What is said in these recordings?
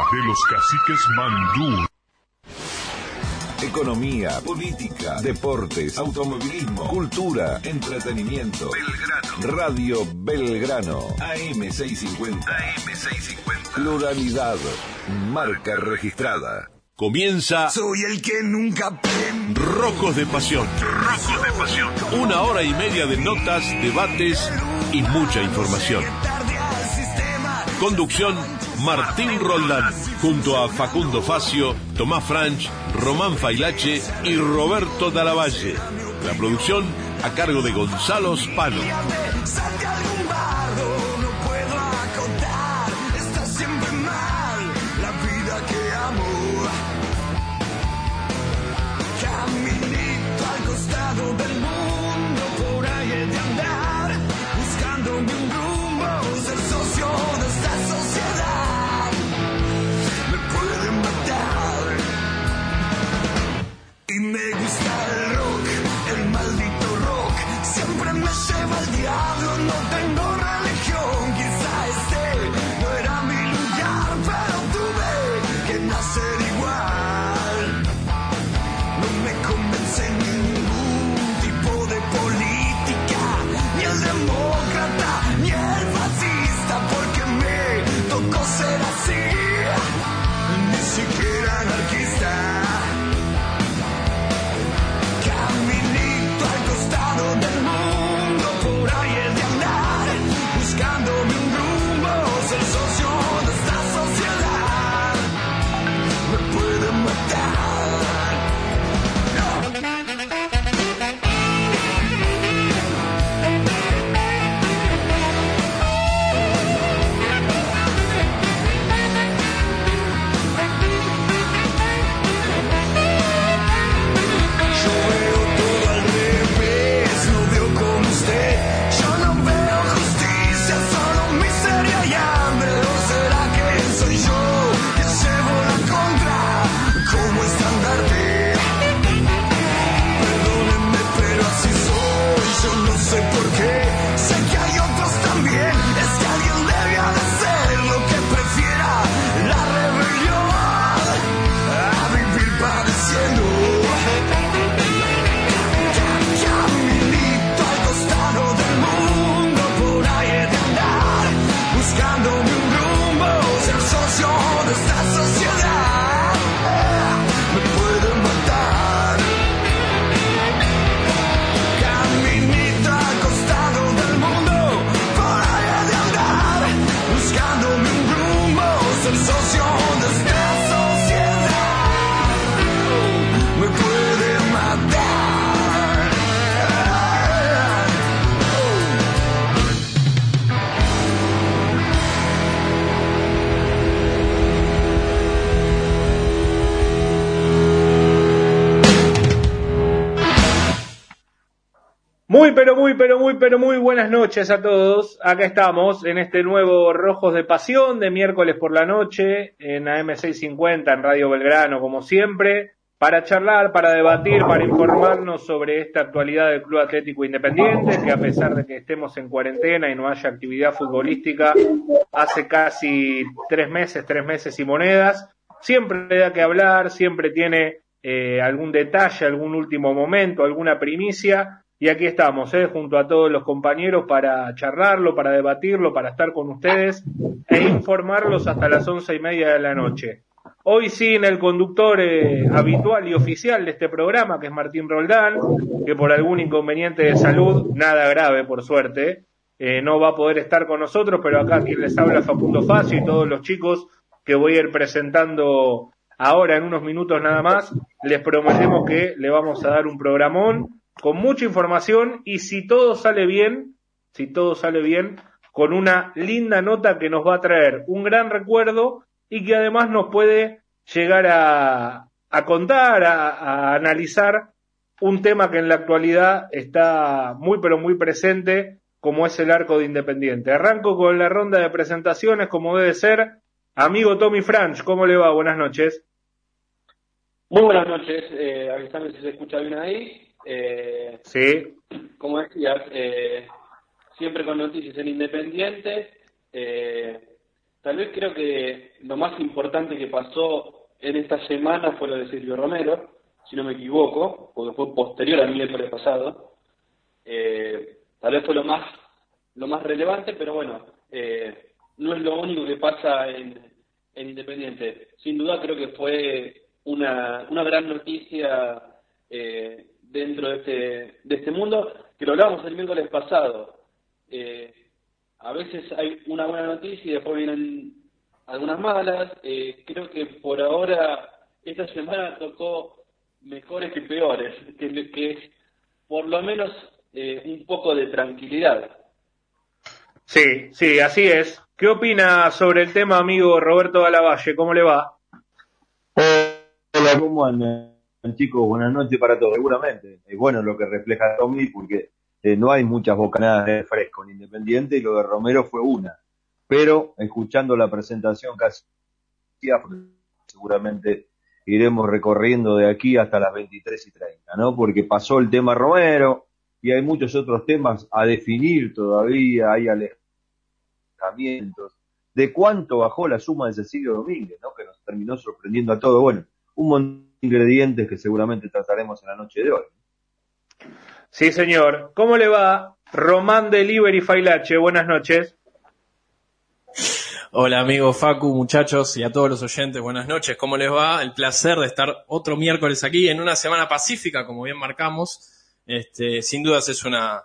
De los caciques Mandú. Economía, política, deportes, automovilismo, cultura, entretenimiento. Belgrano. Radio Belgrano. AM650. AM650. Pluralidad. Marca registrada. Comienza Soy el que nunca Rojos de Pasión. Rojos de pasión. Una hora y media de notas, debates y mucha información. Conducción Martín Roldán, junto a Facundo Facio, Tomás Franch, Román Failache y Roberto Dalavalle. La producción a cargo de Gonzalo Spano. Muy, pero muy, pero muy, buenas noches a todos. Acá estamos en este nuevo Rojos de Pasión de miércoles por la noche en AM650 en Radio Belgrano, como siempre, para charlar, para debatir, para informarnos sobre esta actualidad del Club Atlético Independiente, que a pesar de que estemos en cuarentena y no haya actividad futbolística, hace casi tres meses, tres meses y monedas, siempre da que hablar, siempre tiene eh, algún detalle, algún último momento, alguna primicia. Y aquí estamos, ¿eh? junto a todos los compañeros para charlarlo, para debatirlo, para estar con ustedes e informarlos hasta las once y media de la noche. Hoy sin el conductor eh, habitual y oficial de este programa, que es Martín Roldán, que por algún inconveniente de salud, nada grave por suerte, eh, no va a poder estar con nosotros, pero acá quien les habla Facundo Facio y todos los chicos que voy a ir presentando ahora en unos minutos nada más, les prometemos que le vamos a dar un programón con mucha información y si todo sale bien, si todo sale bien, con una linda nota que nos va a traer un gran recuerdo y que además nos puede llegar a, a contar, a, analizar un tema que en la actualidad está muy pero muy presente como es el arco de Independiente. Arranco con la ronda de presentaciones como debe ser. Amigo Tommy Franch, ¿cómo le va? Buenas noches. Muy buenas noches, eh, avisame si se escucha bien ahí. Eh, Sí, como decías, eh, siempre con noticias en Independiente. Eh, tal vez creo que lo más importante que pasó en esta semana fue lo de Silvio Romero, si no me equivoco, porque fue posterior al miércoles pasado. Eh, tal vez fue lo más lo más relevante, pero bueno, eh, no es lo único que pasa en, en Independiente. Sin duda creo que fue una, una gran noticia eh, dentro de este, de este mundo, que lo hablábamos el miércoles pasado. Eh, a veces hay una buena noticia y después vienen algunas malas. Eh, creo que por ahora esta semana tocó mejores que peores, que, que por lo menos eh, un poco de tranquilidad. sí, sí, así es. ¿Qué opina sobre el tema, amigo Roberto Galavalle? ¿Cómo le va? Hola, ¿cómo andan chicos? Buenas noches para todos. Seguramente es bueno lo que refleja Tommy porque eh, no hay muchas bocanadas de fresco en Independiente y lo de Romero fue una. Pero escuchando la presentación casi seguramente iremos recorriendo de aquí hasta las 23 y 30, ¿no? Porque pasó el tema Romero y hay muchos otros temas a definir todavía, hay alejamientos. ¿De cuánto bajó la suma de Cecilio Domínguez, ¿no? Que nos terminó sorprendiendo a todos. Bueno, un montón ingredientes que seguramente trataremos en la noche de hoy. Sí, señor. ¿Cómo le va? Román Delivery Failache, buenas noches. Hola amigos Facu, muchachos y a todos los oyentes, buenas noches, ¿cómo les va? El placer de estar otro miércoles aquí en una semana pacífica, como bien marcamos. Este, sin dudas es una,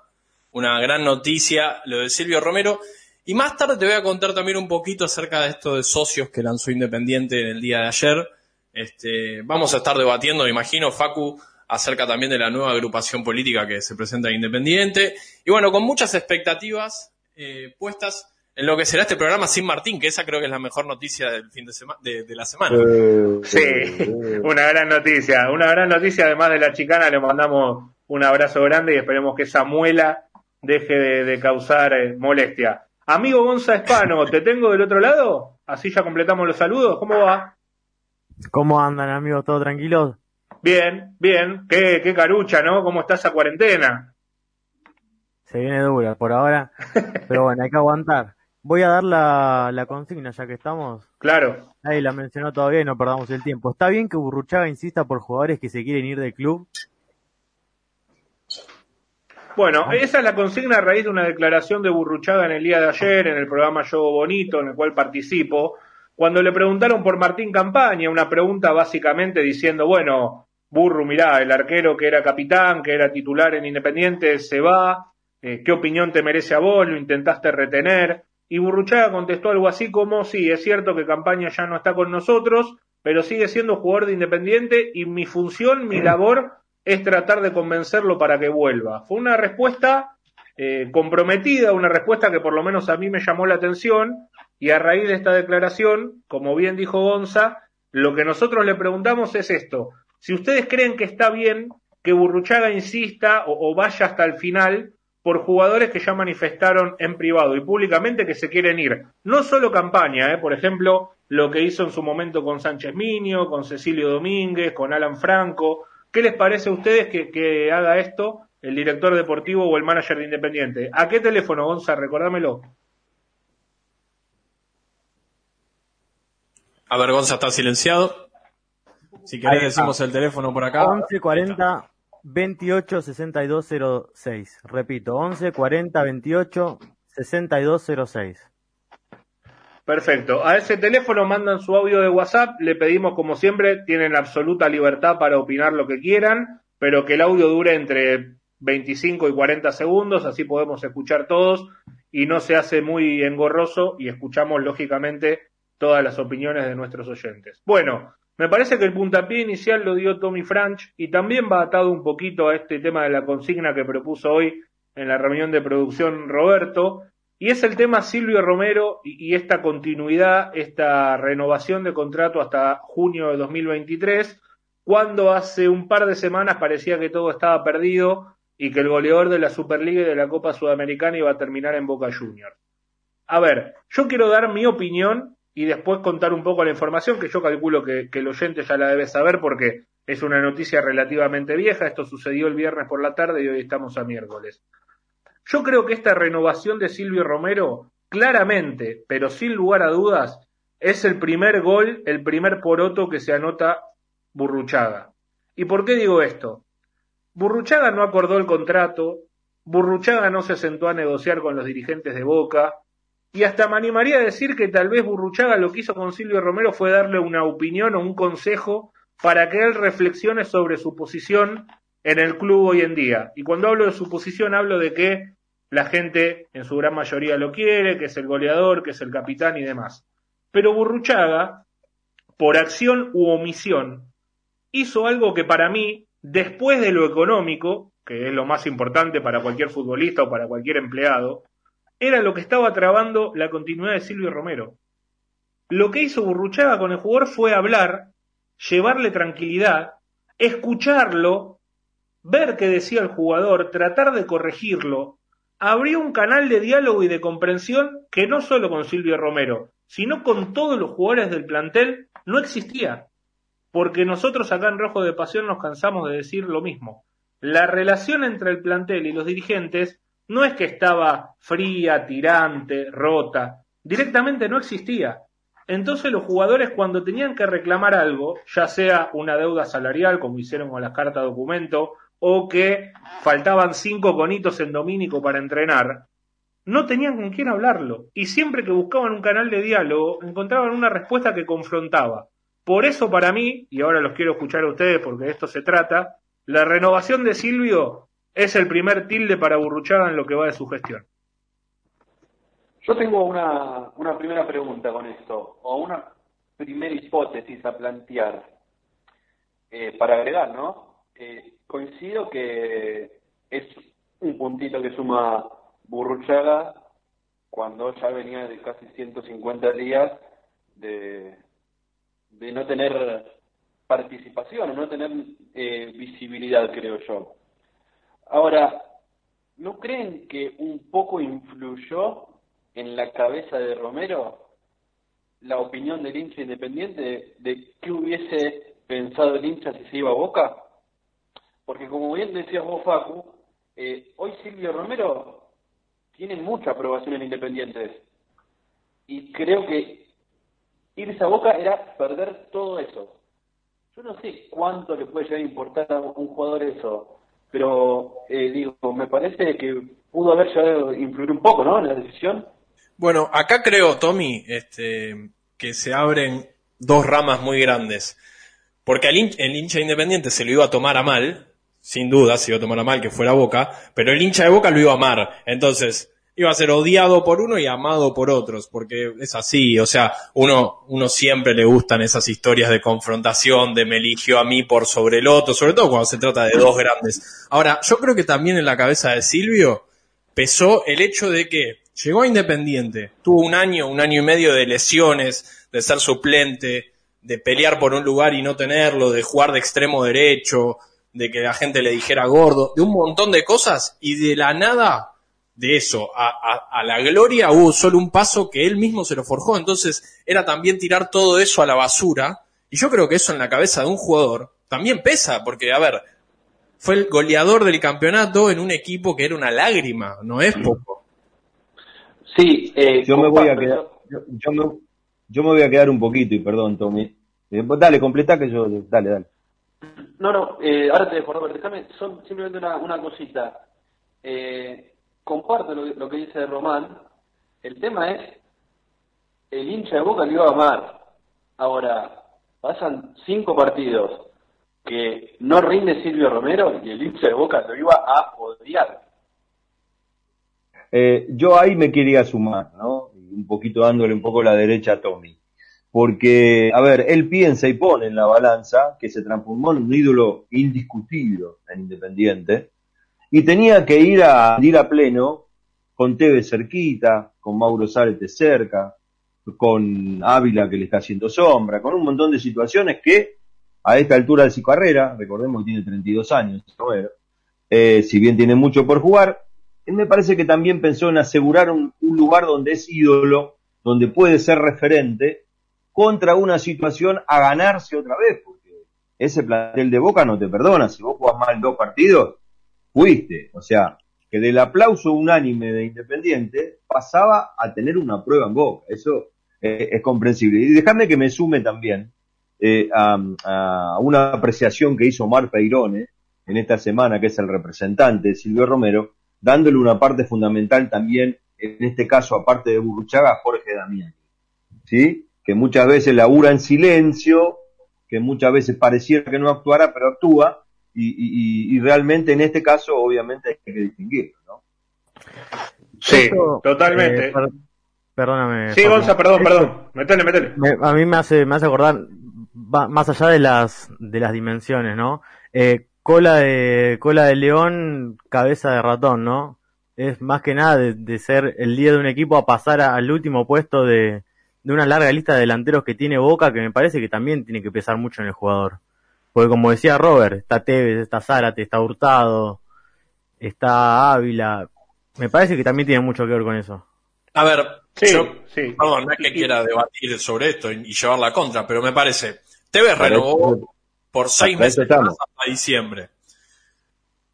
una gran noticia lo de Silvio Romero. Y más tarde te voy a contar también un poquito acerca de esto de socios que lanzó Independiente en el día de ayer. Este, vamos a estar debatiendo, me imagino, Facu, acerca también de la nueva agrupación política que se presenta en Independiente. Y bueno, con muchas expectativas eh, puestas en lo que será este programa sin Martín, que esa creo que es la mejor noticia del fin de, sema- de, de la semana. Eh, Sí, una gran noticia, una gran noticia. Además de la chicana, le mandamos un abrazo grande y esperemos que esa muela deje de, de causar eh, molestia. Amigo Gonza Espano, ¿te tengo del otro lado? Así ya completamos los saludos. ¿Cómo va? ¿Cómo andan amigos? ¿Todo tranquilos? Bien, bien. Qué, qué carucha, ¿no? ¿Cómo está esa cuarentena? Se viene dura por ahora, pero bueno, hay que aguantar. Voy a dar la, la consigna ya que estamos. Claro. Nadie la mencionó todavía y no perdamos el tiempo. ¿Está bien que Burruchaga insista por jugadores que se quieren ir del club? Bueno, esa es la consigna a raíz de una declaración de Burruchaga en el día de ayer, en el programa Yo Bonito, en el cual participo, cuando le preguntaron por Martín Campaña, una pregunta básicamente diciendo, bueno, Burru, mirá, el arquero que era capitán, que era titular en Independiente, se va, eh, ¿qué opinión te merece a vos? ¿Lo intentaste retener? Y Burruchaga contestó algo así como, sí, es cierto que Campaña ya no está con nosotros, pero sigue siendo jugador de Independiente y mi función, mi labor es tratar de convencerlo para que vuelva. Fue una respuesta eh, comprometida, una respuesta que por lo menos a mí me llamó la atención y a raíz de esta declaración, como bien dijo Gonza, lo que nosotros le preguntamos es esto. Si ustedes creen que está bien que Burruchaga insista o, vaya hasta el final por jugadores que ya manifestaron en privado y públicamente que se quieren ir. No solo campaña, ¿eh? por ejemplo, lo que hizo en su momento con Sánchez Miño, con Cecilio Domínguez, con Alan Franco. ¿Qué les parece a ustedes que, que haga esto el director deportivo o el manager de Independiente? ¿A qué teléfono, Gonza? Recordámelo. A ver, Gonza está silenciado. Si querés decimos el teléfono por acá. 11 40 28 62 06. Repito, 11 40 28 62 06. Perfecto. A ese teléfono mandan su audio de WhatsApp. Le pedimos, como siempre, tienen absoluta libertad para opinar lo que quieran, pero que el audio dure entre 25 y 40 segundos, así podemos escuchar todos y no se hace muy engorroso y escuchamos, lógicamente, todas las opiniones de nuestros oyentes. Bueno, me parece que el puntapié inicial lo dio Tommy Franch y también va atado un poquito a este tema de la consigna que propuso hoy en la reunión de producción Roberto, y es el tema Silvio Romero y, y esta continuidad, esta renovación de contrato hasta junio de 2023, cuando hace un par de semanas parecía que todo estaba perdido y que el goleador de la Superliga y de la Copa Sudamericana iba a terminar en Boca Juniors. A ver, yo quiero dar mi opinión y después contar un poco la información que yo calculo que, el oyente ya la debe saber porque es una noticia relativamente vieja. Esto sucedió el viernes por la tarde y hoy estamos a miércoles. Yo creo que esta renovación de Silvio Romero, claramente, pero sin lugar a dudas, es el primer gol, el primer poroto que se anota Burruchaga. ¿Y por qué digo esto? Burruchaga no acordó el contrato, Burruchaga no se sentó a negociar con los dirigentes de Boca, y hasta me animaría a decir que tal vez Burruchaga lo que hizo con Silvio Romero fue darle una opinión o un consejo para que él reflexione sobre su posición en el club hoy en día. Y cuando hablo de su posición hablo de que la gente en su gran mayoría lo quiere, que es el goleador, que es el capitán y demás. Pero Burruchaga, por acción u omisión, hizo algo que para mí, después de lo económico, que es lo más importante para cualquier futbolista o para cualquier empleado, era lo que estaba trabando la continuidad de Silvio Romero. Lo que hizo Burruchaga con el jugador fue hablar, llevarle tranquilidad, escucharlo, ver qué decía el jugador, tratar de corregirlo, abrió un canal de diálogo y de comprensión que no solo con Silvio Romero, sino con todos los jugadores del plantel no existía. Porque nosotros acá en Rojo de Pasión nos cansamos de decir lo mismo. La relación entre el plantel y los dirigentes no es que estaba fría, tirante, rota, directamente no existía. Entonces los jugadores cuando tenían que reclamar algo, ya sea una deuda salarial, como hicieron con las cartas documento, o que faltaban cinco conitos en Domínico para entrenar, no tenían con quién hablarlo. Y siempre que buscaban un canal de diálogo, encontraban una respuesta que confrontaba. Por eso para mí, y ahora los quiero escuchar a ustedes porque de esto se trata, la renovación de Silvio es el primer tilde para Burruchaga en lo que va de su gestión. Yo tengo una, una primera pregunta con esto, o una primera hipótesis a plantear, eh, para agregar, ¿no? Eh, coincido que es un puntito que suma Burruchaga cuando ya venía de casi 150 días de, de no tener participación, no tener eh, visibilidad, creo yo. Ahora, ¿no creen que un poco influyó en la cabeza de Romero la opinión del hincha independiente de, de qué hubiese pensado el hincha si se iba a Boca? Porque como bien decías vos, Facu, eh, hoy Silvio Romero tiene mucha aprobación en Independientes. Y creo que irse a Boca era perder todo eso. Yo no sé cuánto le puede llegar a importar a un jugador eso, pero eh, digo, me parece que pudo haber llegado un poco, ¿no? En la decisión. Bueno, acá creo, Tommy, este, que se abren dos ramas muy grandes. Porque el el hincha independiente se lo iba a tomar a mal, sin duda se iba a tomar a mal que fuera Boca, pero el hincha de Boca lo iba a amar. Entonces, iba a ser odiado por uno y amado por otros, porque es así, o sea, uno, uno siempre le gustan esas historias de confrontación, de me eligió a mí por sobre el otro, sobre todo cuando se trata de dos grandes. Ahora, yo creo que también en la cabeza de Silvio pesó el hecho de que llegó a Independiente, tuvo un año, un año y medio de lesiones, de ser suplente, de pelear por un lugar y no tenerlo, de jugar de extremo derecho, de que la gente le dijera gordo, de un montón de cosas y de la nada de eso a, a, a, la gloria hubo solo un paso que él mismo se lo forjó. Entonces era también tirar todo eso a la basura. Y yo creo que eso en la cabeza de un jugador también pesa, porque a ver, fue el goleador del campeonato en un equipo que era una lágrima, no es poco. Sí, eh, yo me voy a quedar, yo, yo, me, yo me voy a quedar un poquito y perdón, Tommy. Eh, dale, completa que yo, dale, dale. No, no, eh, ahora te dejo, Robert, déjame, son simplemente una, una cosita. Eh, comparto lo, lo, que dice Román. El tema es, el hincha de Boca lo iba a amar. Ahora, pasan cinco partidos que no rinde Silvio Romero y el hincha de Boca lo iba a odiar. Eh, yo ahí me quería sumar, ¿no? Un poquito dándole un poco la derecha a Tommy porque, a ver, él piensa y pone en la balanza que se transformó en un ídolo indiscutido en Independiente y tenía que ir a ir a pleno con Tevez cerquita, con Mauro Zárate cerca, con Ávila que le está haciendo sombra, con un montón de situaciones que a esta altura de su carrera, recordemos que tiene 32 años, Romero, eh, si bien tiene mucho por jugar, él me parece que también pensó en asegurar un, un lugar donde es ídolo, donde puede ser referente, contra una situación a ganarse otra vez, porque ese plantel de Boca no te perdona, si vos jugás mal dos partidos, fuiste, o sea, que del aplauso unánime de Independiente pasaba a tener una prueba en Boca, eso eh, es comprensible. Y déjame que me sume también eh, a, una apreciación que hizo Omar Peirone en esta semana, que es el representante de Silvio Romero, dándole una parte fundamental también, en este caso, aparte de Burruchaga, a Jorge Damián. ¿Sí? Que muchas veces labura en silencio, que muchas veces pareciera que no actuara, pero actúa, y, y, y realmente en este caso, obviamente, hay que distinguirlo, ¿no? Sí, Esto, totalmente. eh, per- perdóname. sí. Gonza, perdón, Esto perdón. Metele, metele. me- a mí me hace, me hace acordar, va- más allá de las, de las dimensiones, ¿no? Eh, cola de, cola de león, cabeza de ratón, ¿no? Es más que nada de, de ser el líder de un equipo a pasar a- al último puesto de, de una larga lista de delanteros que tiene Boca, que me parece que también tiene que pesar mucho en el jugador. Porque como decía Robert, está Tevez, está Zárate, está Hurtado, está Ávila. Me parece que también tiene mucho que ver con eso. A ver, Sí, yo, sí. perdón, no es que quiera debatir sobre esto y, y llevar la contra, pero me parece, Tevez renovó por seis eso meses más hasta diciembre.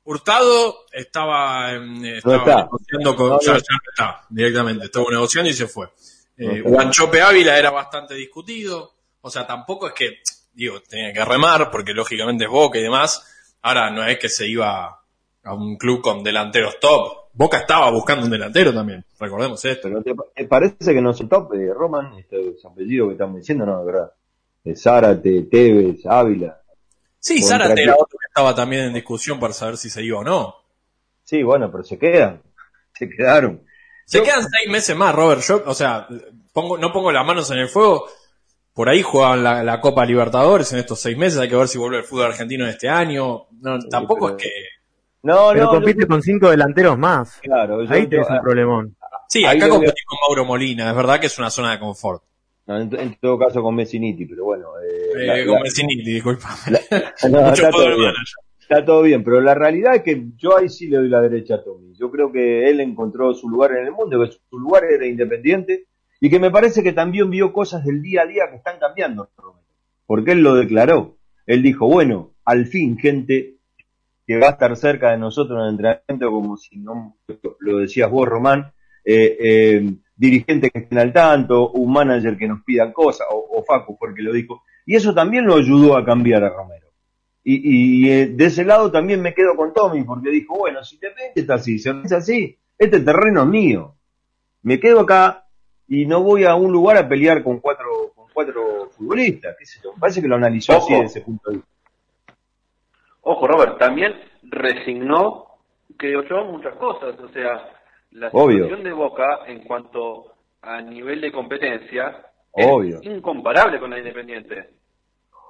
Hurtado estaba, estaba negociando con, No, ya, no. ya está, directamente, estuvo negociando y se fue. Eh. Guanchope Ávila era bastante discutido, o sea, tampoco es que, digo, tenía que remar, porque lógicamente es Boca y demás, ahora no es que se iba a un club con delanteros top, Boca estaba buscando un delantero también, recordemos esto. Pero te, te parece que no son top de Roman, estos apellidos que estamos diciendo, no, de verdad. De Zárate, Tevez, Ávila. Sí, Zárate era otro que estaba también en discusión para saber si se iba o no. Sí, bueno, pero se quedan. Se quedaron. Se Yo- quedan seis meses más, Robert. Yo, o sea, pongo, no pongo las manos en el fuego. Por ahí jugaban la, la Copa Libertadores en estos seis meses. Hay que ver si vuelve el fútbol argentino este año. No, tampoco pero- es que. No, Pero no, compite yo- con cinco delanteros más. claro. yo- Ahí tenés yo- un problemón. Sí, Ahí acá lo veo- competí con Mauro Molina. Es verdad que es una zona de confort. no, en, en todo caso con Messiniti, pero bueno. eh, Eh, la- con la- Messiniti, disculpa. no, Mucho está, está todo bien, pero la realidad es que yo ahí sí le doy la derecha a Tommy. Yo creo que él encontró su lugar en el mundo, que su lugar era independiente, y que me parece que también vio cosas del día a día que están cambiando, porque él lo declaró. Él dijo, bueno, al fin, gente que va a estar cerca de nosotros en el entrenamiento, como si no lo decías vos, Román, eh, eh, dirigentes que estén al tanto, un manager que nos pida cosas, o, o Facu fue el que lo dijo, y eso también lo ayudó a cambiar a Romero. Y, y, eh, de ese lado también me quedo con Tommy, porque dijo, bueno, si te está así, si es así, este terreno es mío. Me quedo acá y no voy a un lugar a pelear con cuatro, con cuatro futbolistas, qué sé yo. Me parece que lo analizó así desde ese punto de vista. Ojo, Robert, también resignó, creo yo, muchas cosas. O sea, la Obvio. situación de Boca en cuanto a nivel de competencia Obvio. es incomparable con la Independiente.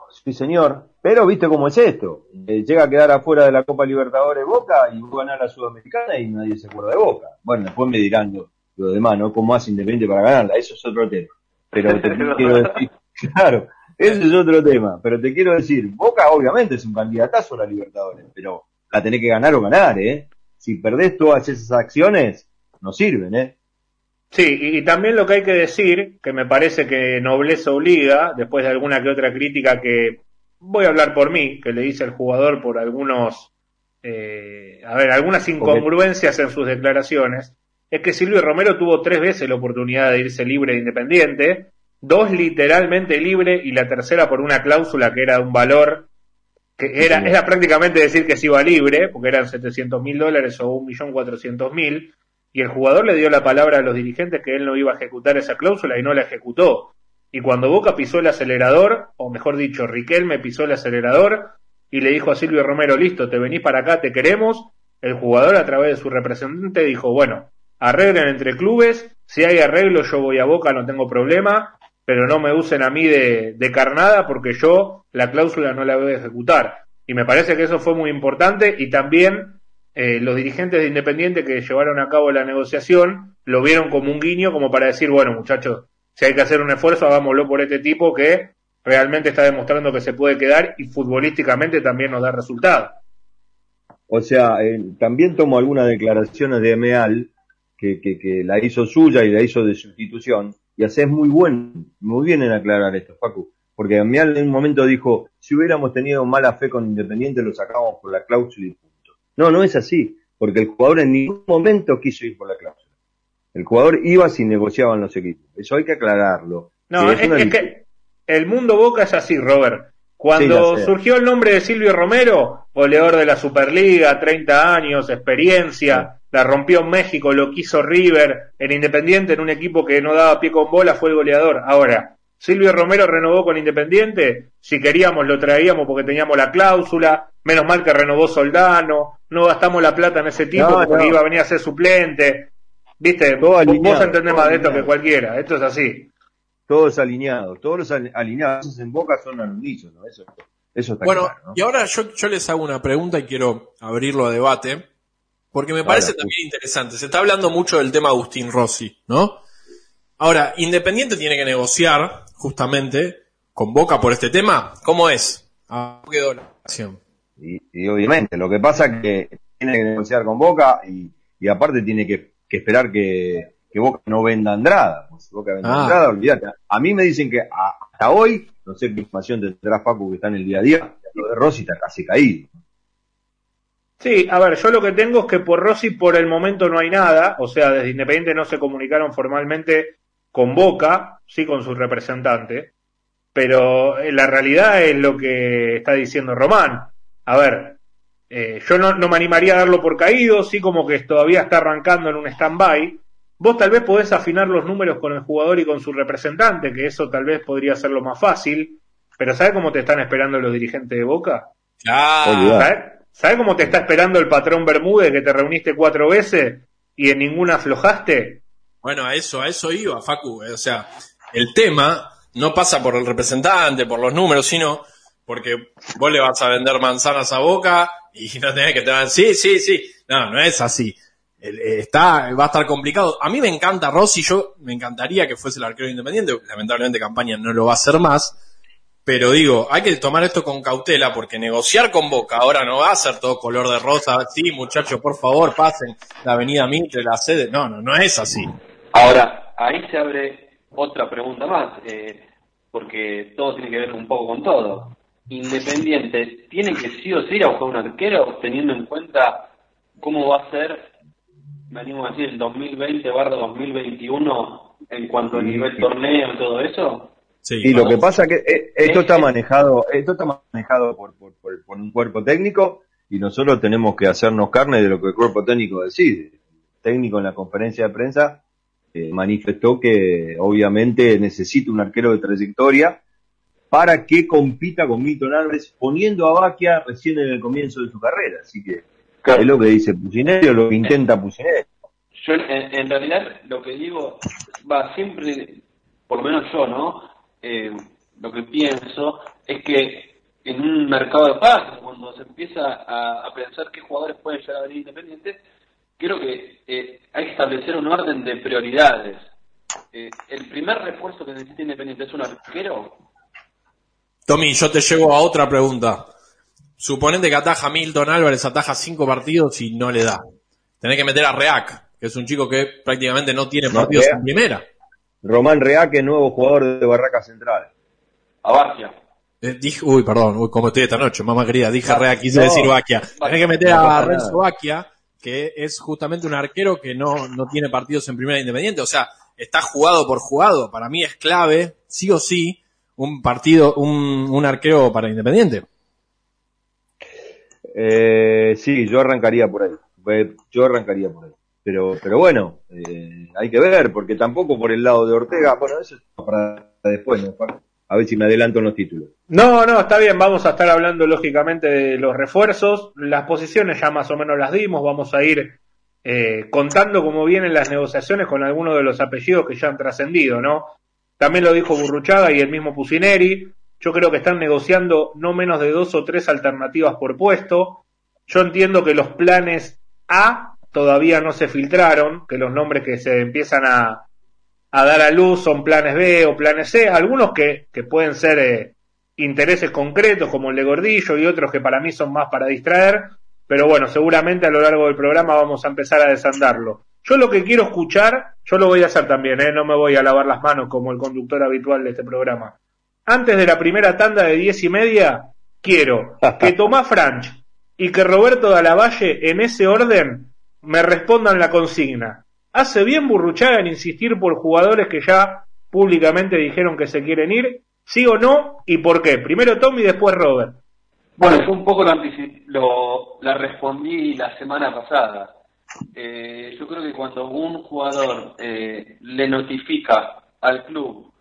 Sí, señor. Pero viste cómo es esto. Eh, llega a quedar afuera de la Copa Libertadores Boca y vos ganás la Sudamericana y nadie se acuerda de Boca. Bueno, después me dirán lo demás, ¿no? ¿Cómo hace Independiente para ganarla? Eso es otro tema. Pero te quiero decir, claro, ese es otro tema. Pero te quiero decir, Boca obviamente es un candidatazo a la Libertadores, pero la tenés que ganar o ganar, ¿eh? Si perdés todas esas acciones, no sirven, ¿eh? Sí, y, y también lo que hay que decir, que me parece que nobleza obliga, después de alguna que otra crítica que voy a hablar por mí, que le hice al jugador por algunos, eh, a ver, algunas incongruencias en sus declaraciones, es que Silvio Romero tuvo tres veces la oportunidad de irse libre de Independiente, dos literalmente libre y la tercera por una cláusula que era de un valor que era, era prácticamente decir que se iba libre, porque eran 700 mil dólares o 1.400.000, y el jugador le dio la palabra a los dirigentes que él no iba a ejecutar esa cláusula y no la ejecutó. Y cuando Boca pisó el acelerador, o mejor dicho, Riquelme pisó el acelerador y le dijo a Silvio Romero, listo, te venís para acá, te queremos, el jugador a través de su representante dijo, bueno, arreglen entre clubes, si hay arreglo yo voy a Boca, no tengo problema, pero no me usen a mí de, de carnada porque yo la cláusula no la voy a ejecutar. Y me parece que eso fue muy importante y también eh, los dirigentes de Independiente que llevaron a cabo la negociación lo vieron como un guiño, como para decir, bueno, muchachos, si hay que hacer un esfuerzo, hagámoslo por este tipo que realmente está demostrando que se puede quedar y futbolísticamente también nos da resultados. O sea, eh, también tomo algunas declaraciones de Meal que, que, que la hizo suya y la hizo de sustitución, y haces muy buen, muy bien en aclarar esto, Facu. Porque Meal en un momento dijo, si hubiéramos tenido mala fe con Independiente, lo sacábamos por la cláusula y punto. No, no es así, porque el jugador en ningún momento quiso ir por la cláusula. El jugador iba si negociaban los equipos. Eso hay que aclararlo. No, es, es lis- que el mundo Boca es así, Robert. Cuando Sí, surgió el nombre de Silvio Romero, goleador de la Superliga, 30 años, experiencia, la rompió en México, lo quiso River, en Independiente, en un equipo que no daba pie con bola, fue el goleador. Ahora, Silvio Romero renovó con Independiente, si queríamos lo traíamos porque teníamos la cláusula, menos mal que renovó Soldano, no gastamos la plata en ese tipo No, porque no. iba a venir a ser suplente. Viste, Todo vos alineado, entendés todo más de esto que cualquiera, esto es así. Todos alineados, todos los al- alineados en Boca son al unísono, eso, eso está Bueno, claro. ¿no? y ahora yo, yo les hago una pregunta y quiero abrirlo a debate, porque me parece Ahora, también interesante. Se está hablando mucho del tema Agustín Rossi, ¿no? Ahora, Independiente tiene que negociar, justamente, con Boca por este tema. ¿Cómo es? Ah, quedó la acción. Y, y obviamente, lo que pasa es que tiene que negociar con Boca y, y aparte tiene que, que esperar que, que Boca no venda a Andrada. Pues, si Boca vende a Ah. Andrada, olvídate. A mí me dicen que a- hasta hoy, no sé qué información tendrá Facu que está en el día a día, lo de Rossi está casi caído. Sí, a ver, yo lo que tengo es que por Rossi por el momento no hay nada, o sea, desde Independiente no se comunicaron formalmente con Boca, sí con su representante, pero eh, la realidad es lo que está diciendo Román. A ver, eh, yo no, no me animaría a darlo por caído, sí como que todavía está arrancando en un stand-by. Vos tal vez podés afinar los números con el jugador y con su representante, que eso tal vez podría ser lo más fácil, pero ¿sabes cómo te están esperando los dirigentes de Boca? Claro. ¿Sabes? ¿Sabes cómo te está esperando el patrón Bermúdez que te reuniste cuatro veces y en ninguna aflojaste? Bueno, a eso, a eso iba, Facu. O sea, el tema no pasa por el representante, por los números, sino porque vos le vas a vender manzanas a boca y no tenés que tener, sí, sí, sí. No, no es así. Eh, Está, va a estar complicado. A mí me encanta Rossi, yo me encantaría que fuese el arquero independiente, lamentablemente campaña no lo va a hacer más, pero digo, hay que tomar esto con cautela porque negociar con Boca ahora no va a ser todo color de rosa, sí muchachos, por favor, pasen la avenida Mitre, la sede, no, no, no es así. Ahora, ahí se abre otra pregunta más, eh, porque todo tiene que ver un poco con todo. Independiente, ¿tiene que sí o sí ir a buscar un arquero teniendo en cuenta cómo va a ser, me animo a decir, el 2020 barra 2021 en cuanto a nivel torneo y todo eso? Sí, Y lo que pasa que eh, esto está manejado, esto está manejado por, por, por- por un cuerpo técnico y nosotros tenemos que hacernos carne de lo que el cuerpo técnico decide. El técnico en la conferencia de prensa eh, manifestó que obviamente necesita un arquero de trayectoria para que compita con Milton Álvarez poniendo a Baquia recién en el comienzo de su carrera. Así que es lo que dice Pusineri o lo que intenta Pusineri. Yo en, en realidad lo que digo, va siempre, por lo menos yo, ¿no? Eh, lo que pienso es que en un mercado de pases, cuando se empieza a, a pensar qué jugadores pueden llegar a venir independientes, creo que eh, hay que establecer un orden de prioridades. Eh, el primer refuerzo que necesita Independiente es un arquero. Tommy, yo te llevo a otra pregunta. Suponete que ataja Milton Álvarez, ataja cinco partidos y no le da. Tenés que meter a Reac, que es un chico que prácticamente no tiene No, partidos en primera. Román Reaque, nuevo jugador de Barraca Central. A Barcia. Eh, dije, uy, perdón, uy, como estoy esta noche, mamá querida, dije No, Reac, quise no. decir Baquia. Tenés que meter No a Renzo. Baquia, que es justamente un arquero que no, no tiene partidos en primera independiente. O sea, está jugado por jugado. Para mí es clave, sí o sí, un partido, un, un arquero para independiente. Eh, sí, yo arrancaría por ahí. Eh, Yo arrancaría por ahí. Pero, pero bueno, eh, hay que ver, porque tampoco por el lado de Ortega, bueno, eso es para después, ¿no? A ver si me adelanto en los títulos. No, no, está bien, vamos a estar hablando lógicamente de los refuerzos, las posiciones ya más o menos las dimos, vamos a ir eh, contando cómo vienen las negociaciones con algunos de los apellidos que ya han trascendido, ¿no? También lo dijo Burruchaga y el mismo Pusineri, yo creo que están negociando no menos de dos o tres alternativas por puesto, yo entiendo que los planes A todavía no se filtraron, que los nombres que se empiezan a, a dar a luz son planes B o planes C, algunos que, que pueden ser eh, intereses concretos como el de Gordillo y otros que para mí son más para distraer, pero bueno, seguramente a lo largo del programa vamos a empezar a desandarlo. Yo lo que quiero escuchar, yo lo voy a hacer también, ¿eh? no me voy a lavar las manos como el conductor habitual de este programa. Antes de la primera tanda de diez y media, quiero que Tomás Franch y que Roberto Dalavalle, en ese orden, me respondan la consigna. ¿Hace bien Burruchaga en insistir por jugadores que ya públicamente dijeron que se quieren ir? ¿Sí o no? ¿Y por qué? Primero Tom y después Robert. Bueno, yo un poco lo, lo- la respondí la semana pasada. Eh, yo creo que cuando un jugador eh, le notifica al club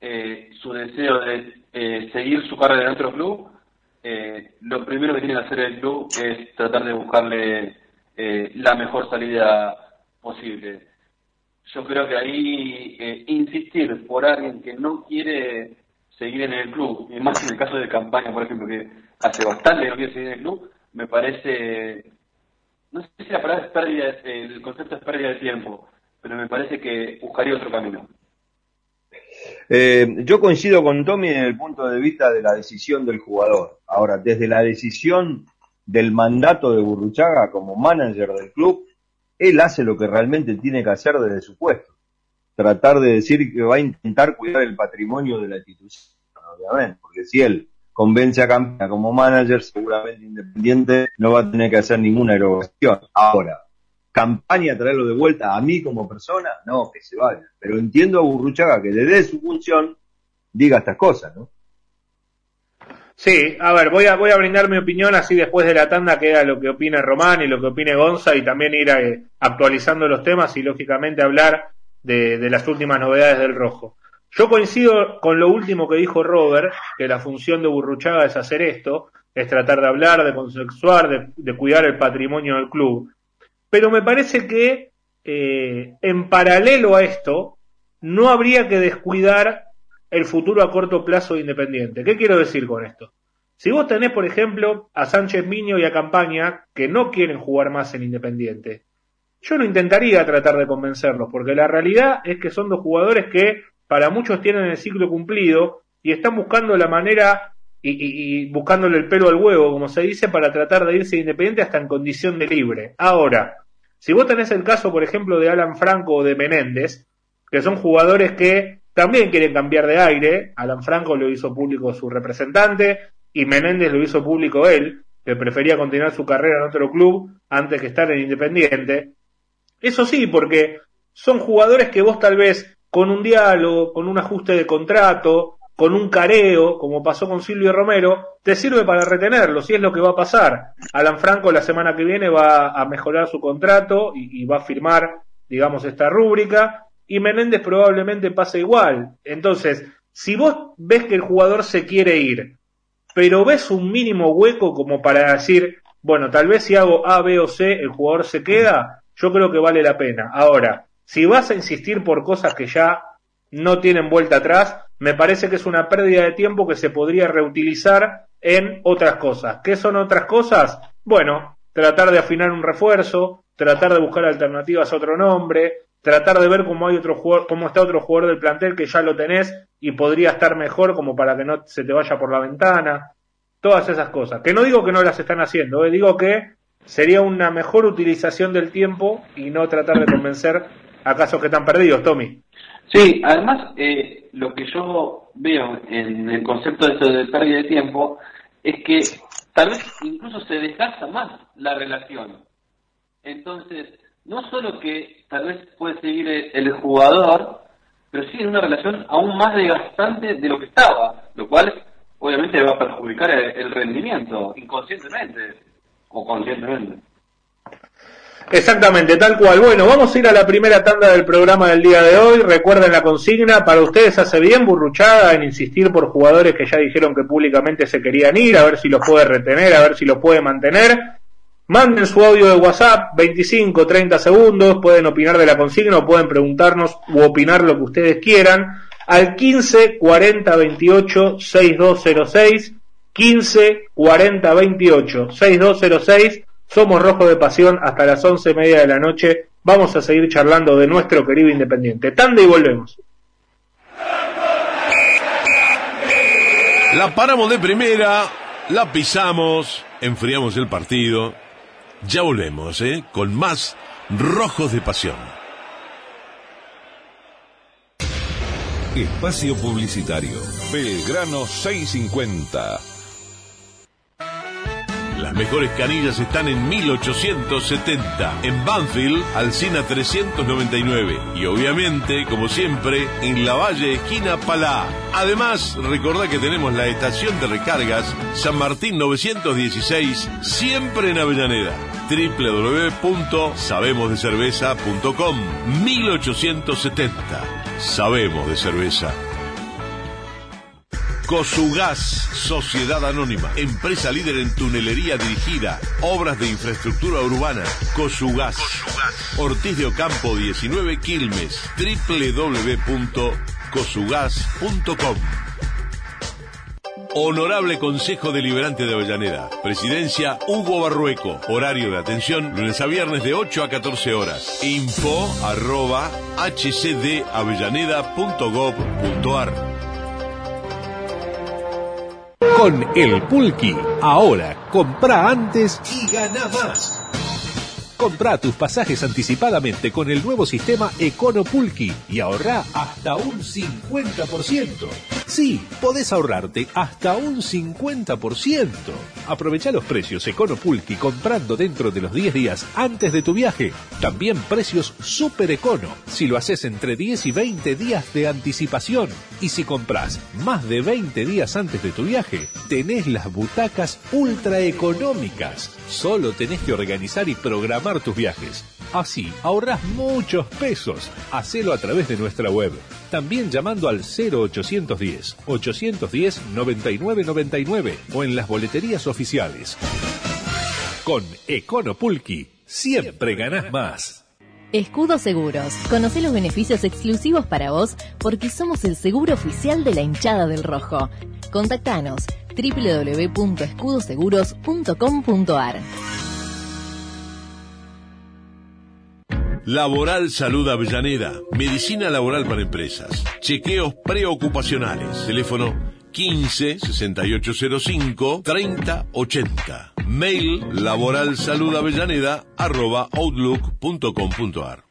eh, su deseo de eh, seguir su carrera en otro club, eh, lo primero que tiene que hacer el club es tratar de buscarle eh, la mejor salida posible. Yo creo que ahí eh, insistir por alguien que no quiere seguir en el club, y más en el caso de campaña, por ejemplo, que hace bastante que no quiere seguir en el club, me parece, no sé si la palabra es pérdida, el concepto es pérdida de tiempo, pero me parece que buscaría otro camino. Eh, yo coincido con Tommy en el punto de vista de la decisión del jugador. Ahora, desde la decisión del mandato de Burruchaga como manager del club, él hace lo que realmente tiene que hacer desde su puesto. Tratar de decir que va a intentar cuidar el patrimonio de la institución, obviamente, porque si él convence a Campana como manager, seguramente Independiente no va a tener que hacer ninguna erogación. Ahora, campaña traerlo de vuelta a mí como persona, no, que se vaya. Pero entiendo a Burruchaga que desde su función diga estas cosas, ¿no? Sí, a ver, voy a, voy a brindar mi opinión así después de la tanda queda lo que opine Román y lo que opine Gonza y también ir eh, actualizando los temas y lógicamente hablar de, las últimas novedades del rojo. Yo coincido con lo último que dijo Robert, que la función de Burruchaga es hacer esto, es tratar de hablar, de consensuar, de, de cuidar el patrimonio del club. Pero me parece que eh, en paralelo a esto, no habría que descuidar el futuro a corto plazo de Independiente. ¿Qué quiero decir con esto? Si vos tenés, por ejemplo, a Sánchez Miño y a Campaña que no quieren jugar más en Independiente, yo no intentaría tratar de convencerlos, porque la realidad es que son dos jugadores que para muchos tienen el ciclo cumplido y están buscando la manera y, y- buscándole el pelo al huevo, como se dice, para tratar de irse de Independiente hasta en condición de libre. Ahora, si vos tenés el caso, por ejemplo, de Alan Franco o de Menéndez, que son jugadores que también quieren cambiar de aire, Alan Franco lo hizo público su representante y Menéndez lo hizo público él, que prefería continuar su carrera en otro club antes que estar en Independiente. Eso sí, porque son jugadores que vos tal vez con un diálogo, con un ajuste de contrato, con un careo, como pasó con Silvio Romero, te sirve para retenerlo, si es lo que va a pasar. Alan Franco la semana que viene va a mejorar su contrato y, y va a firmar, digamos, esta rúbrica, y Menéndez probablemente pase igual. Entonces, si vos ves que el jugador se quiere ir, pero ves un mínimo hueco como para decir, bueno, tal vez si hago A, B o C, el jugador se queda, yo creo que vale la pena. Ahora, si vas a insistir por cosas que ya no tienen vuelta atrás, me parece que es una pérdida de tiempo que se podría reutilizar en otras cosas. ¿Qué son otras cosas? Bueno, tratar de afinar un refuerzo, tratar de buscar alternativas a otro nombre, tratar de ver cómo hay otro jugador, cómo está otro jugador del plantel que ya lo tenés y podría estar mejor como para que no se te vaya por la ventana. Todas esas cosas. Que no digo que no las están haciendo, eh, digo que sería una mejor utilización del tiempo y no tratar de convencer a casos que están perdidos, Tommy. Sí, además, eh, lo que yo veo en el concepto de esto de pérdida de tiempo es que tal vez incluso se desgasta más la relación. Entonces, no solo que tal vez puede seguir el, jugador, pero sí en una relación aún más desgastante de lo que estaba, lo cual obviamente va a perjudicar el, el rendimiento, inconscientemente o conscientemente. Exactamente, tal cual. Bueno, vamos a ir a la primera tanda del programa del día de hoy. Recuerden la consigna, para ustedes hace bien burruchada en insistir por jugadores que ya dijeron que públicamente se querían ir, a ver si los puede retener, a ver si los puede mantener. Manden su audio de WhatsApp, 25, 30 segundos, pueden opinar de la consigna o pueden preguntarnos u opinar lo que ustedes quieran al 15 40 28 6206, 15 40 28 6206 Somos Rojo de Pasión hasta las once y media de la noche. Vamos a seguir charlando de nuestro querido Independiente. Tanda y volvemos. La paramos de primera, la pisamos, enfriamos el partido. Ya volvemos, ¿eh? Con más Rojos de Pasión. Espacio Publicitario. Belgrano 650. Las mejores canillas están en 1870, en Banfield, Alcina 399 y obviamente, como siempre, en la Valle Esquina Palá. Además, recordá que tenemos la estación de recargas San Martín 916, siempre en Avellaneda www.sabemosdecerveza.com 1870. Sabemos de cerveza. Cosugas, Sociedad Anónima, empresa líder en tunelería dirigida, obras de infraestructura urbana. Cosugas, Ortiz de Ocampo 19 Quilmes, www.cosugas.com. Honorable Consejo Deliberante de Avellaneda. Presidencia Hugo Barrueco. Horario de atención lunes a viernes de 8 a 14 horas. Info arroba hcdavellaneda.gov.ar. Con el Pulqui. Ahora, compra antes y gana más. Compra tus pasajes anticipadamente con el nuevo sistema Econo Pulqui y ahorra hasta un 50%. Sí, podés ahorrarte hasta un 50%. Aprovecha los precios Econo Pulqui comprando dentro de los 10 días antes de tu viaje. También precios super econo si lo haces entre 10 y 20 días de anticipación. Y si compras más de 20 días antes de tu viaje, tenés las butacas ultra económicas. Solo tenés que organizar y programar tus viajes. Así ahorras muchos pesos. Hacelo a través de nuestra web. También llamando al 0810 810 9999 o en las boleterías oficiales. Con Econopulki siempre ganás más. Escudo Seguros. Conoce los beneficios exclusivos para vos porque somos el seguro oficial de la hinchada del rojo. Contactanos www.escudoseguros.com.ar. Laboral Salud Avellaneda. Medicina laboral para empresas. Chequeos preocupacionales. Teléfono 15 6805 3080. Mail laboralsaludavellaneda arroba outlook.com.ar.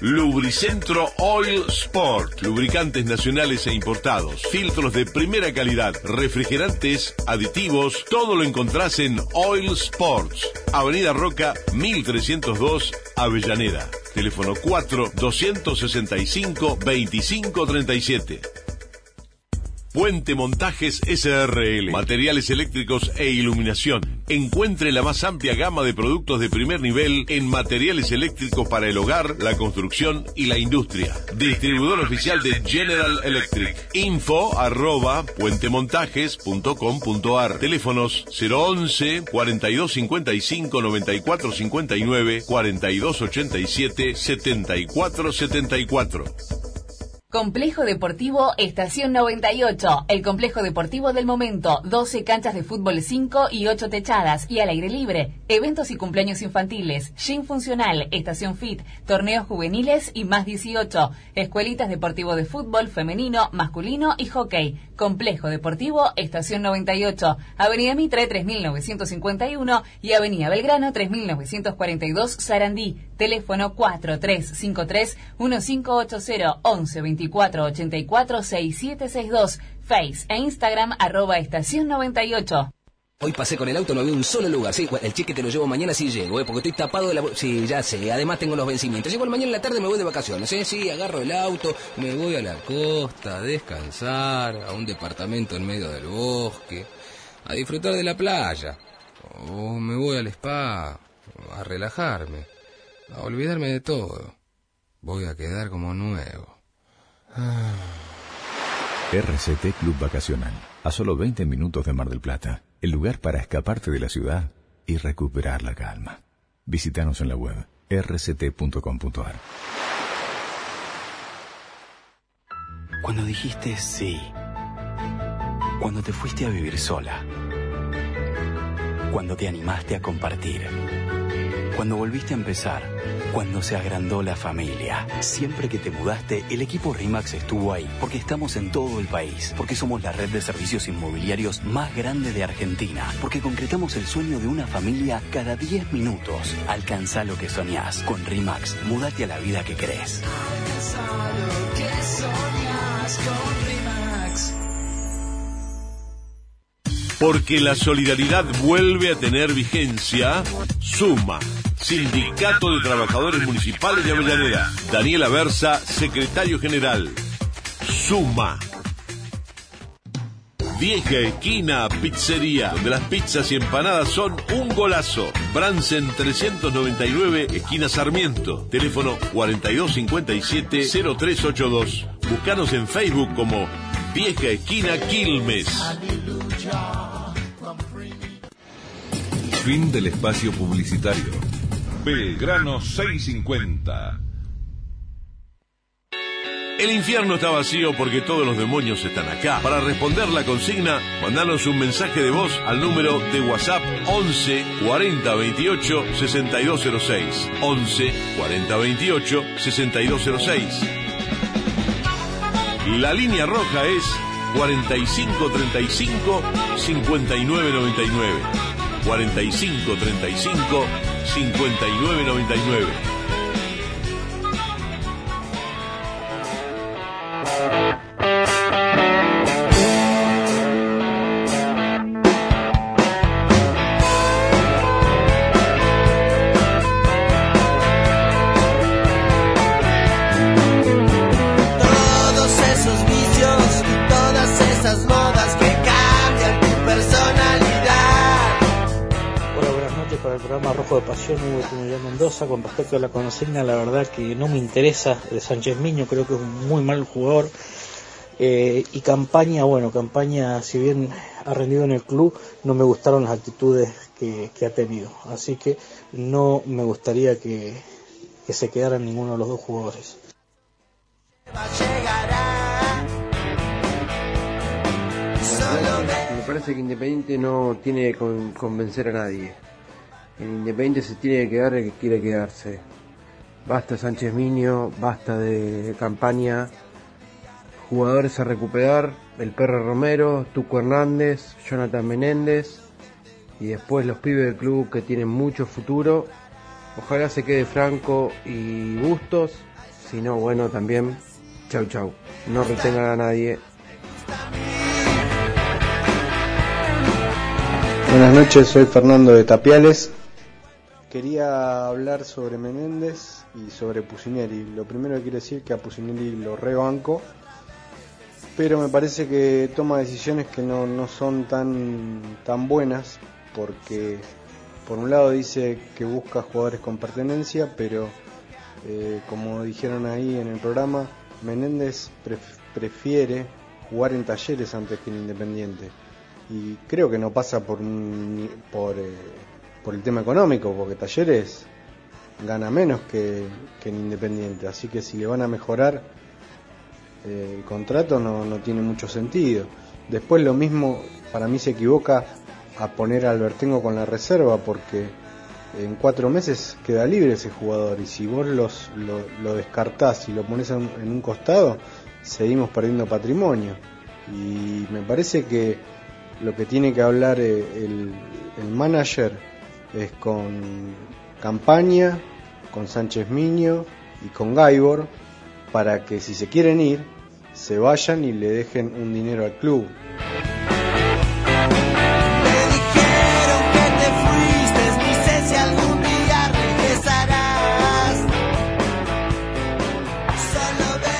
Lubricentro Oil Sport. Lubricantes nacionales e importados. Filtros de primera calidad. Refrigerantes, aditivos. Todo lo encontrás en Oil Sports. Avenida Roca 1302 Avellaneda. Teléfono 4 265 2537. Puente Montajes SRL. Materiales eléctricos e iluminación. Encuentre la más amplia gama de productos de primer nivel en materiales eléctricos para el hogar, la construcción y la industria. Distribuidor oficial de General Electric. Info arroba puentemontajes.com.ar. Teléfonos 011 4255 9459 4287 7474. Complejo Deportivo Estación 98, el complejo deportivo del momento, 12 canchas de fútbol 5 y 8 techadas. Y al aire libre, eventos y cumpleaños infantiles, gym funcional, estación fit, torneos juveniles y más 18, escuelitas deportivo de fútbol femenino, masculino y hockey. Complejo Deportivo Estación 98, Avenida Mitre 3951 y Avenida Belgrano 3942 Sarandí. Teléfono 4353 1580 11 24 84 6762. Face e Instagram arroba estación 98. Hoy pasé con el auto, no había un solo lugar. Sí, el cheque te lo llevo mañana si llego, ¿eh? porque estoy tapado de la... Sí, ya sé, además tengo los vencimientos. Igual mañana en la tarde me voy de vacaciones, ¿eh? Sí, agarro el auto, me voy a la costa, a descansar, a un departamento en medio del bosque, a disfrutar de la playa. O me voy al spa, a relajarme, a olvidarme de todo. Voy a quedar como nuevo. RCT Club Vacacional, a solo 20 minutos de Mar del Plata, el lugar para escaparte de la ciudad y recuperar la calma. Visítanos en la web rct.com.ar. Cuando dijiste sí. Cuando te fuiste a vivir sola. cuando te animaste a compartir, cuando volviste a empezar, cuando se agrandó la familia. Siempre que te mudaste, el equipo RIMAX estuvo ahí, porque estamos en todo el país, porque somos la red de servicios inmobiliarios más grande de Argentina, porque concretamos el sueño de una familia cada 10 minutos. Alcanza lo que soñás. Con RIMAX, mudate a la vida que crees. Porque la solidaridad vuelve a tener vigencia, suma. Sindicato de Trabajadores Municipales de Avellaneda. Daniela Versa, secretario general. Suma. Vieja Esquina Pizzería, donde las pizzas y empanadas son un golazo. Bransen 399, esquina Sarmiento. Teléfono 4257-0382. Búscanos en Facebook como Vieja Esquina Quilmes. Fin del espacio publicitario. Belgrano 650. El infierno está vacío porque todos los demonios están acá. Para responder la consigna, mandanos un mensaje de voz al número de WhatsApp 11 40 28 6206. 11 40 28 6206. La línea roja es 45 35 59 99. 45 35 59 99. Rojo de Pasión, Hugo Tunuyán Mendoza. Con respecto a la consigna, la verdad que no me interesa de Sánchez Miño, creo que es un muy mal jugador. Eh, y campaña, bueno, campaña, si bien ha rendido en el club, no me gustaron las actitudes que, ha tenido. Así que no me gustaría que, que se quedaran ninguno de los dos jugadores. Me parece que Independiente no tiene que con- convencer a nadie. En Independiente se tiene que quedar el que quiere quedarse. Basta Sánchez Miño, basta de campaña. Jugadores a recuperar, el Perro Romero, Tuco Hernández, Jonathan Menéndez y después los pibes del club que tienen mucho futuro. Ojalá se quede Franco y Bustos, si no, bueno, también chau chau. No retengan a nadie. Buenas noches, soy Fernando de Tapiales. Quería hablar sobre Menéndez y sobre Pusineri. Lo primero que quiero decir es que a Pusineri lo rebanco, pero me parece que toma decisiones que no, no son tan, tan buenas, porque por un lado dice que busca jugadores con pertenencia, pero eh, como dijeron ahí en el programa, Menéndez pref- prefiere jugar en talleres antes que en Independiente y creo que no pasa por por, eh, por el tema económico porque Talleres gana menos que, que en Independiente. Así que si le van a mejorar eh, el contrato no, no tiene mucho sentido. Después lo mismo para mí se equivoca a poner a Albertengo con la reserva porque en cuatro meses queda libre ese jugador. Y si vos los, lo, lo descartás y lo pones en, en un costado seguimos perdiendo patrimonio. Y me parece que lo que tiene que hablar eh, el, el manager es con Campaña, con Sánchez Miño y con Gaibor para que si se quieren ir se vayan y le dejen un dinero al club.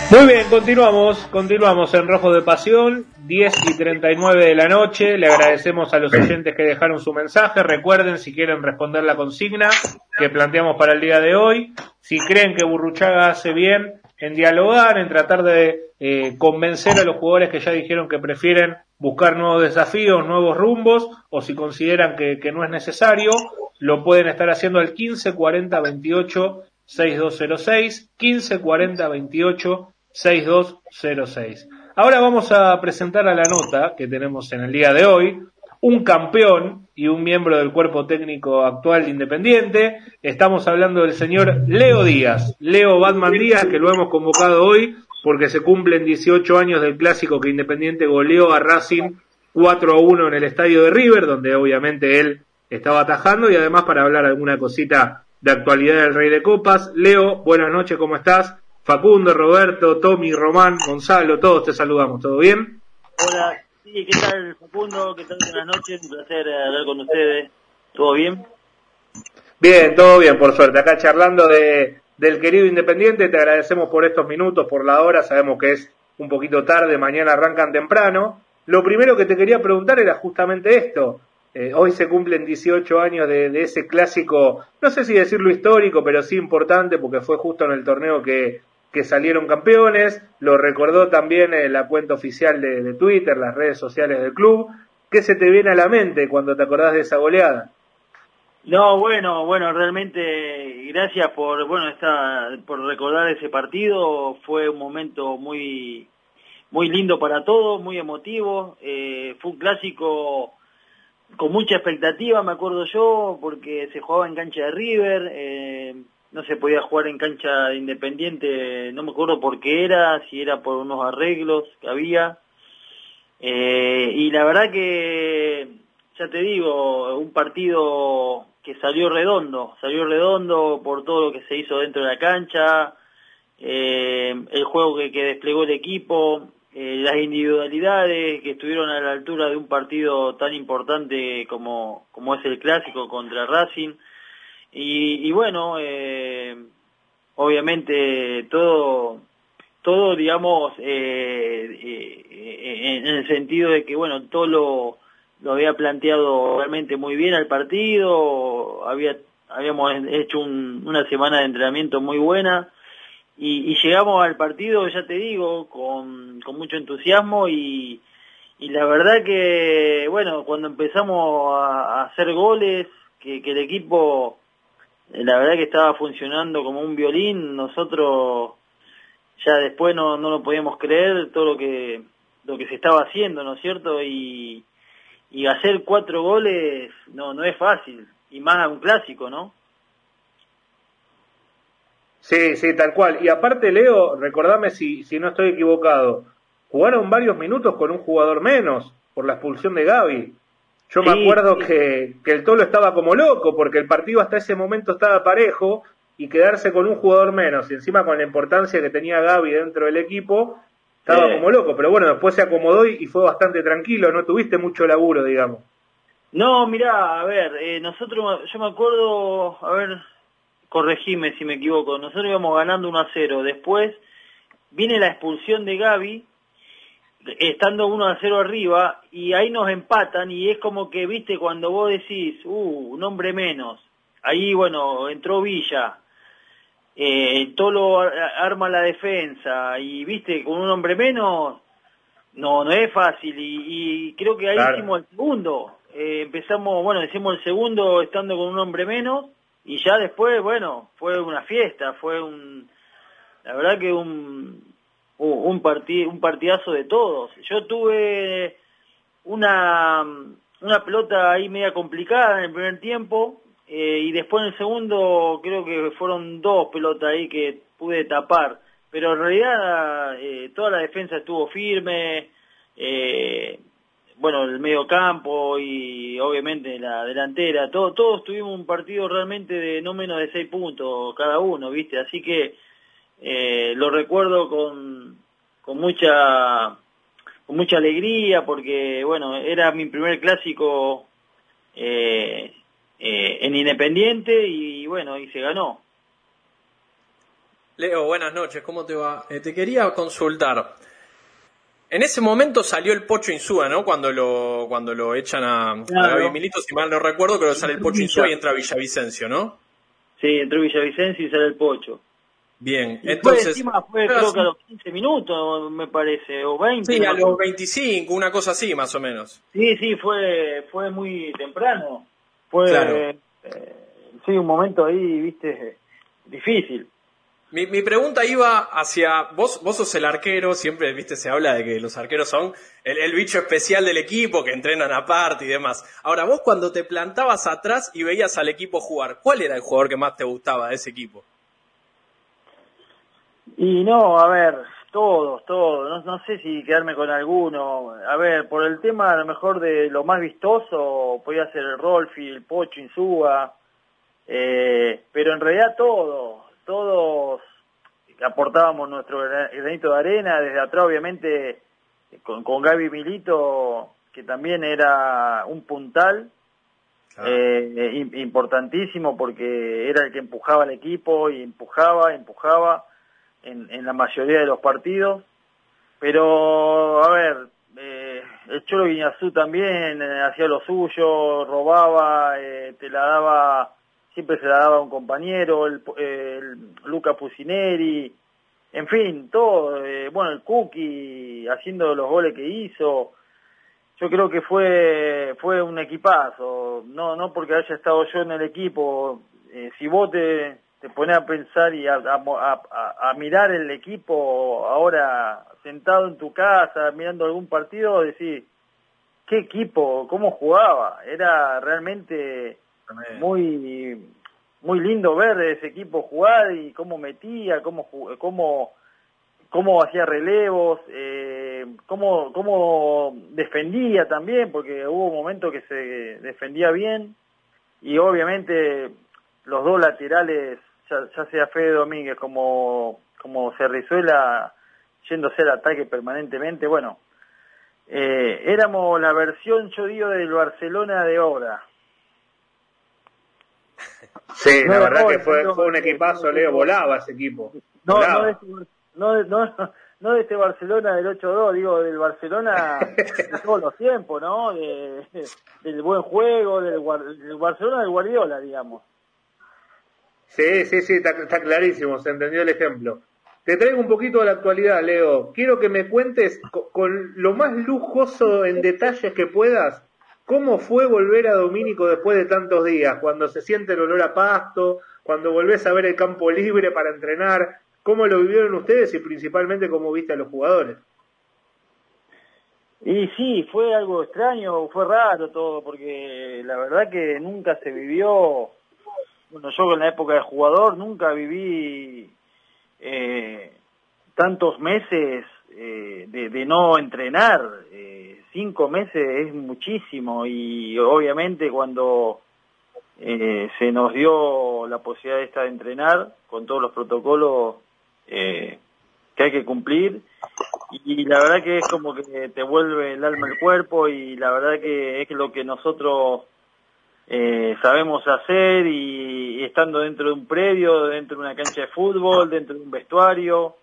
Muy bien, continuamos, continuamos en Rojo de Pasión, 10 y 39 de la noche. Le agradecemos a los oyentes que dejaron su mensaje. Recuerden, si quieren responder la consigna que planteamos para el día de hoy, si creen que Burruchaga hace bien en dialogar, en tratar de eh, convencer a los jugadores que ya dijeron que prefieren buscar nuevos desafíos, nuevos rumbos, o si consideran que, que no es necesario, lo pueden estar haciendo al 15 40 28 6206, 15 40 28 6206. Ahora vamos a presentar a la nota que tenemos en el día de hoy un campeón y un miembro del cuerpo técnico actual de Independiente. Estamos hablando del señor Leo Díaz, Leo Batman Díaz, que lo hemos convocado hoy porque se cumplen 18 años del clásico que Independiente goleó a Racing 4 a 1 en el estadio de River, donde obviamente él estaba atajando y además para hablar alguna cosita de actualidad del Rey de Copas. Leo, buenas noches, ¿cómo estás? Facundo, Roberto, Tommy, Román, Gonzalo, todos te saludamos, ¿todo bien? Hola, sí, ¿qué tal Facundo? ¿Qué tal? Buenas noches, un placer eh, hablar con ustedes. ¿Todo bien? Bien, todo bien, por suerte. Acá charlando de, del querido Independiente, te agradecemos por estos minutos, por la hora, sabemos que es un poquito tarde, mañana arrancan temprano. Lo primero que te quería preguntar era justamente esto. Eh, hoy se cumplen 18 años de, de, ese clásico, no sé si decirlo histórico, pero sí importante porque fue justo en el torneo que, que salieron campeones. Lo recordó también en la cuenta oficial de, de, Twitter, las redes sociales del club. ¿Qué se te viene a la mente cuando te acordás de esa goleada? No, bueno, bueno, realmente gracias por, bueno, esta, por recordar ese partido. Fue un momento muy, muy lindo para todos, muy emotivo. Eh, fue un clásico con mucha expectativa, me acuerdo yo, porque se jugaba en cancha de River, eh, no se podía jugar en cancha de Independiente, no me acuerdo por qué era, si era por unos arreglos que había. Eh, y la verdad que, ya te digo, un partido que salió redondo, salió redondo por todo lo que se hizo dentro de la cancha, eh, el juego que, que desplegó el equipo, eh, las individualidades que estuvieron a la altura de un partido tan importante como, como es el clásico contra Racing. Y, y bueno, eh, obviamente todo, todo digamos, eh, eh, en el sentido de que, bueno, todo lo, lo había planteado realmente muy bien al partido, había, habíamos hecho un, una semana de entrenamiento muy buena y, y, llegamos al partido, ya te digo, con, con mucho entusiasmo y, y la verdad que, bueno, cuando empezamos a, a hacer goles, que, que, el equipo, la verdad que estaba funcionando como un violín, nosotros ya después no, no lo podíamos creer todo lo que, lo que se estaba haciendo, ¿no es cierto? Y, y hacer cuatro goles no, no es fácil, y más a un clásico, ¿no? Sí, sí, tal cual. Y aparte, Leo, recordame si, si no estoy equivocado, jugaron varios minutos con un jugador menos por la expulsión de Gaby. Yo sí, me acuerdo sí. que, que el Tolo estaba como loco porque el partido hasta ese momento estaba parejo y quedarse con un jugador menos y encima con la importancia que tenía Gaby dentro del equipo, estaba como loco. Pero bueno, después se acomodó y, y, fue bastante tranquilo, no tuviste mucho laburo, digamos. No, mirá, a ver, eh, nosotros, yo me acuerdo, a ver, corregime si me equivoco, nosotros íbamos ganando 1 a 0, después viene la expulsión de Gaby, estando 1 a 0 arriba, y ahí nos empatan, y es como que, viste, cuando vos decís, uh, un hombre menos, ahí, bueno, entró Villa, eh, Tolo arma la defensa, y viste, con un hombre menos, no, no es fácil, y, y creo que ahí claro. hicimos el segundo, eh, empezamos, bueno, decimos el segundo estando con un hombre menos, y ya después, bueno, fue una fiesta, fue un, la verdad que un, un, partid, un partidazo de todos. Yo tuve una, una pelota ahí media complicada en el primer tiempo, eh, y después en el segundo creo que fueron dos pelotas ahí que pude tapar, pero en realidad eh, toda la defensa estuvo firme, eh, bueno, el medio campo y obviamente la delantera, todo, todos tuvimos un partido realmente de no menos de seis puntos cada uno, ¿viste? Así que eh, lo recuerdo con, con mucha con mucha alegría porque, bueno, era mi primer clásico eh, eh, en Independiente y, bueno, y se ganó. Leo, buenas noches, ¿cómo te va? Eh, te quería consultar. En ese momento salió el Pocho Insúa, ¿no? Cuando lo, cuando lo echan a, claro. a Milito, si mal no recuerdo, pero sale el Pocho Insúa y entra Villavicencio, ¿no? Sí, entró Villavicencio y sale el Pocho. Bien, y entonces... Encima fue creo que a los 15 minutos, me parece, o 20. Sí, a los 25, una cosa así, más o menos. Sí, sí, fue, fue muy temprano. Fue, claro. eh, sí, un momento ahí, viste, difícil. Mi, mi pregunta iba hacia vos, vos sos el arquero, siempre viste se habla de que los arqueros son el, el bicho especial del equipo, que entrenan aparte y demás. Ahora, vos cuando te plantabas atrás y veías al equipo jugar, ¿cuál era el jugador que más te gustaba de ese equipo? Y no, a ver, todos, todos, no, no sé si quedarme con alguno. A ver, por el tema a lo mejor de lo más vistoso, podía ser el Rolfi, el Pocho, Insúa, eh, pero en realidad todos, todos aportábamos nuestro gra- granito de arena, desde atrás obviamente con, con Gaby Milito, que también era un puntal, eh, im- importantísimo porque era el que empujaba al equipo y empujaba, empujaba en, en la mayoría de los partidos. Pero, a ver, eh, el Cholo Guiñazú también eh, hacía lo suyo, robaba, eh, te la daba, siempre se la daba a un compañero, el, el Luca Pusineri, en fin, todo, eh, bueno, el Cookie haciendo los goles que hizo, yo creo que fue fue un equipazo, no no porque haya estado yo en el equipo, eh, si vos te pones a pensar y a, a, a- a mirar el equipo ahora sentado en tu casa mirando algún partido, decís, qué equipo, cómo jugaba, era realmente muy muy lindo ver ese equipo jugar y cómo metía, cómo cómo cómo hacía relevos, eh, cómo, cómo defendía también, porque hubo momentos que se defendía bien, y obviamente los dos laterales, ya, ya sea Fede Domínguez como, como Cerrizuela, yéndose al ataque permanentemente, bueno, eh, éramos la versión, yo digo, del Barcelona de ahora. Sí, No, la verdad que fue, no, fue un equipazo, no, Leo, volaba ese equipo. No, de, este, no, de- no, no de este Barcelona del 8-2, digo del Barcelona de todos los tiempos, ¿no? De, del buen juego, del, del Barcelona del Guardiola, digamos. Sí, sí, sí, está, está clarísimo, se entendió el ejemplo. Te traigo un poquito de la actualidad, Leo. Quiero que me cuentes co- con, lo más lujoso en detalles que puedas, cómo fue volver a Domínico después de tantos días, cuando se siente el olor a pasto, cuando volvés a ver el campo libre para entrenar, cómo lo vivieron ustedes y principalmente cómo viste a los jugadores. Y sí, fue algo extraño, fue raro todo, porque la verdad que nunca se vivió, bueno, yo en la época de jugador nunca viví eh, tantos meses eh, de, no entrenar, eh, cinco meses es muchísimo y obviamente cuando eh, se nos dio la posibilidad esta de entrenar con todos los protocolos eh, que hay que cumplir y la verdad que es como que te vuelve el alma al cuerpo y la verdad que es lo que nosotros eh, sabemos hacer y, estando dentro de un predio, dentro de una cancha de fútbol, dentro de un vestuario,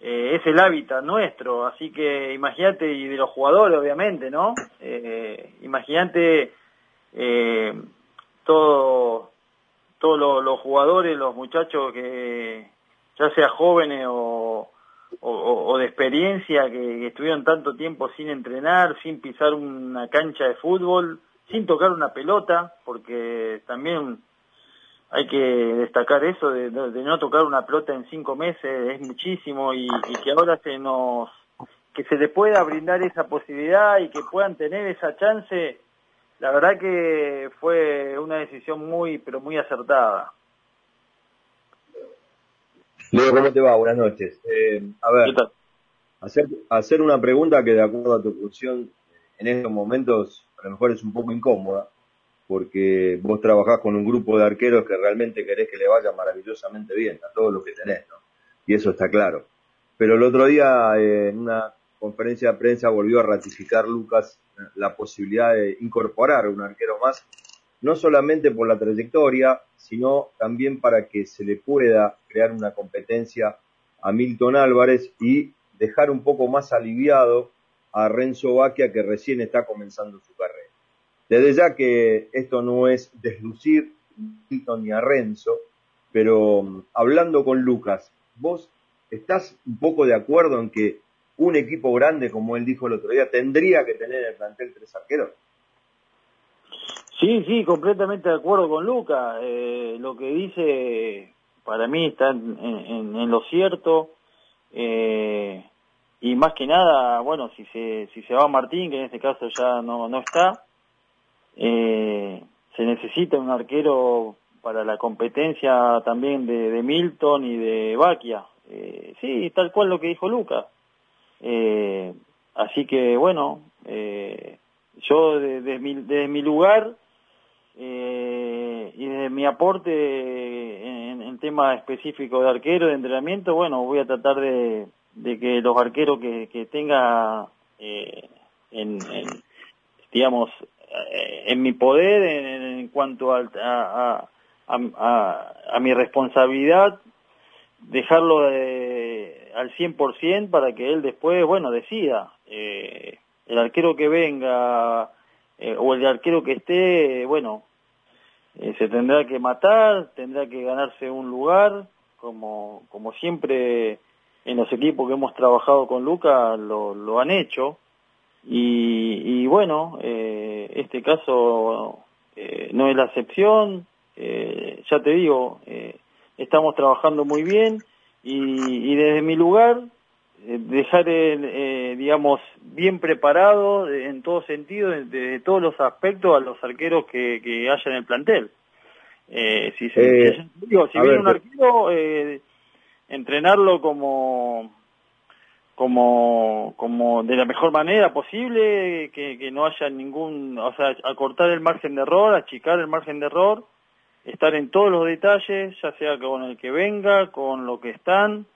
eh, es el hábitat nuestro, así que imagínate, y de los jugadores obviamente, ¿no? Eh, imagínate eh, todo, todos los, jugadores, los muchachos que ya sea jóvenes o, o, de experiencia que estuvieron tanto tiempo sin entrenar, sin pisar una cancha de fútbol, sin tocar una pelota, porque también hay que destacar eso de, no tocar una pelota en cinco meses es muchísimo y, y que ahora se nos que se les pueda brindar esa posibilidad y que puedan tener esa chance la verdad que fue una decisión muy pero muy acertada Leo, ¿cómo te va? Buenas noches. Eh, a ver, hacer, hacer una pregunta que de acuerdo a tu función en estos momentos a lo mejor es un poco incómoda, porque vos trabajás con un grupo de arqueros que realmente querés que le vaya maravillosamente bien a todos los que tenés, ¿no? Y eso está claro. Pero el otro día eh, en una conferencia de prensa volvió a ratificar Lucas la posibilidad de incorporar un arquero más no solamente por la trayectoria, sino también para que se le pueda crear una competencia a Milton Álvarez y dejar un poco más aliviado a Renzo Baquia que recién está comenzando su carrera. Desde ya que esto no es deslucir ni a Renzo, pero mm, hablando con Lucas, ¿vos estás un poco de acuerdo en que un equipo grande, como él dijo el otro día, tendría que tener en el plantel tres arqueros? Sí, sí, completamente de acuerdo con Luca. Eh, lo que dice para mí está en lo cierto. Eh, y más que nada, bueno, si se, si se va Martín, que en este caso ya no, no está, eh, se necesita un arquero para la competencia también de, de Milton y de Baquia. Eh, sí, tal cual lo que dijo Lucas. Eh, así que bueno, eh, yo desde mi, desde mi lugar eh, y desde mi aporte en, en tema específico de arquero, de entrenamiento, bueno, voy a tratar de, de que los arqueros que, que tenga eh, en, digamos, eh, en mi poder en, en cuanto a, a, a, a- mi responsabilidad, dejarlo de- al 100% para que él después, bueno, decida. Eh, el arquero que venga eh, o el arquero que esté, bueno, eh, se tendrá que matar, tendrá que ganarse un lugar, como, como siempre en los equipos que hemos trabajado con Luca lo, lo han hecho. Y, y bueno, eh, este caso eh, no es la excepción. Eh, ya te digo, eh, estamos trabajando muy bien y, y desde mi lugar eh, dejar, el, eh, digamos, bien preparado en todo sentido, de, de todos los aspectos a los arqueros que, que haya en el plantel. Si se- digo, si viene un arquero, entrenarlo como como como de la mejor manera posible, que, que no haya ningún, o sea, acortar el margen de error, achicar el margen de error, estar en todos los detalles, ya sea con el que venga, con lo que están.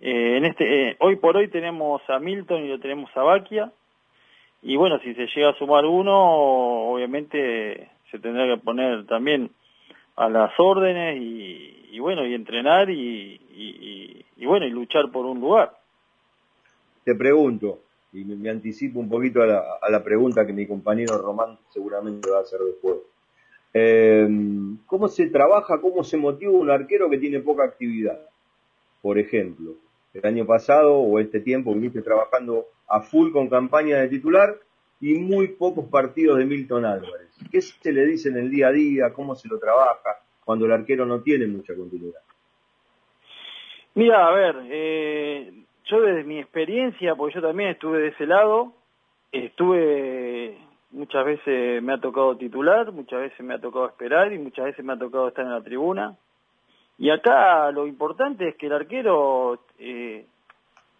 Eh, en este, eh, hoy por hoy tenemos a Milton y lo tenemos a Baquia, y bueno, si se llega a sumar uno, obviamente se tendrá que poner también a las órdenes y, y bueno, y entrenar y, y, y- bueno, y luchar por un lugar. Te pregunto, y me, me anticipo un poquito a la, a la pregunta que mi compañero Román seguramente va a hacer después. Eh, ¿Cómo se trabaja, cómo se motiva un arquero que tiene poca actividad? Por ejemplo, el año pasado o este tiempo viniste trabajando a full con campaña de titular y muy pocos partidos de Milton Álvarez. ¿Qué se le dice en el día a día? ¿Cómo se lo trabaja cuando el arquero no tiene mucha continuidad? Mira, a ver, eh, yo desde mi experiencia, porque yo también estuve de ese lado, estuve, muchas veces me ha tocado titular, muchas veces me ha tocado esperar y muchas veces me ha tocado estar en la tribuna. Y acá lo importante es que el arquero, eh,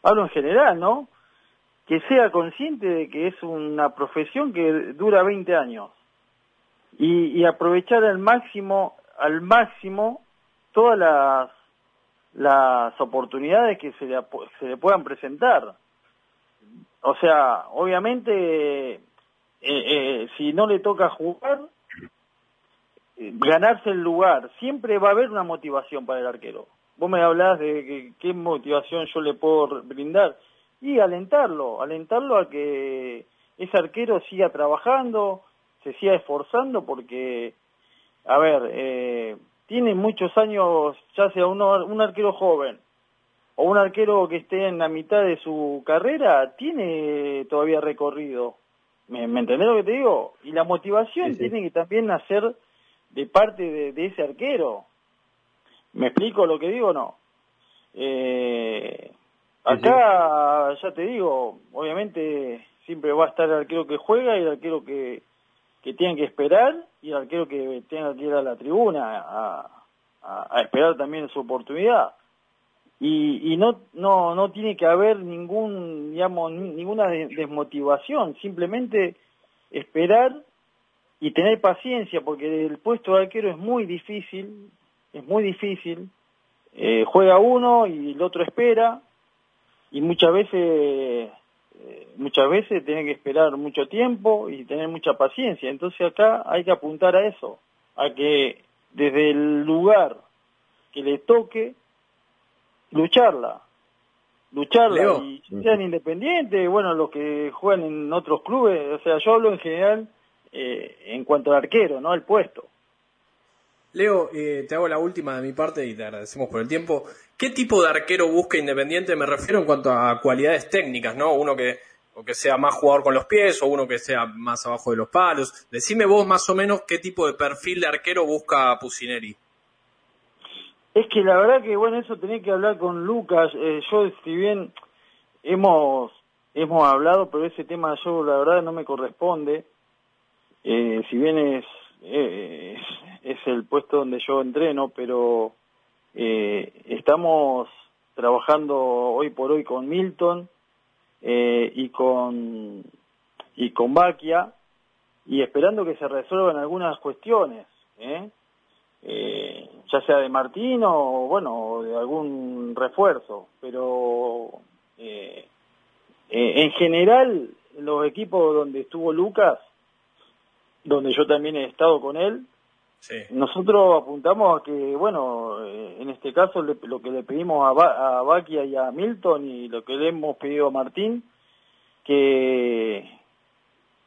hablo en general, ¿no? Que sea consciente de que es una profesión que dura 20 años y, y aprovechar al máximo, al máximo todas las las oportunidades que se le, se le puedan presentar. O sea, obviamente, eh, eh, si no le toca jugar, ganarse el lugar, siempre va a haber una motivación para el arquero. Vos me hablás de que- qué motivación yo le puedo brindar y alentarlo, alentarlo a que ese arquero siga trabajando, se siga esforzando porque, a ver, eh, tiene muchos años, ya sea uno, un arquero joven o un arquero que esté en la mitad de su carrera, tiene todavía recorrido. ¿Me, me entendés lo que te digo? Y la motivación tiene que también nacer de parte de, de ese arquero. ¿Me explico lo que digo o no? Eh, acá, ya te digo, obviamente siempre va a estar el arquero que juega y el arquero que, que tiene que esperar y el arquero que tenga que ir a la tribuna a, a- esperar también su oportunidad. Y, y no, no, no tiene que haber ningún, digamos, ni- ninguna de- desmotivación, simplemente esperar y tener paciencia, porque el puesto de arquero es muy difícil, es muy difícil. Eh, juega uno y el otro espera, y muchas veces, eh, muchas veces tiene que esperar mucho tiempo y tener mucha paciencia. Entonces acá hay que apuntar a eso, a que desde el lugar que le toque, lucharla, lucharla Leo. y sean independientes, bueno, los que juegan en otros clubes, o sea, yo hablo en general eh, en cuanto al arquero, no al puesto. Leo, eh, te hago la última de mi parte y te agradecemos por el tiempo. ¿Qué tipo de arquero busca Independiente? Me refiero en cuanto a cualidades técnicas, ¿no? Uno que, que sea más jugador con los pies o uno que sea más abajo de los palos. Decime vos más o menos qué tipo de perfil de arquero busca Pusineri. Es que la verdad que, bueno, eso tenía que hablar con Lucas. Eh, yo, si bien hemos hemos hablado, pero ese tema yo, la verdad, no me corresponde. Eh, si bien es, eh, es, el puesto donde yo entreno, pero eh, estamos trabajando hoy por hoy con Milton eh, y con y con Baquia y esperando que se resuelvan algunas cuestiones, ¿eh? Eh, ya sea de Martín o bueno de algún refuerzo, pero eh, eh, en general los equipos donde estuvo Lucas, donde yo también he estado con él, nosotros apuntamos a que, bueno, eh, en este caso le- lo que le pedimos a, ba a Baquia y a Milton y lo que le hemos pedido a Martín, que,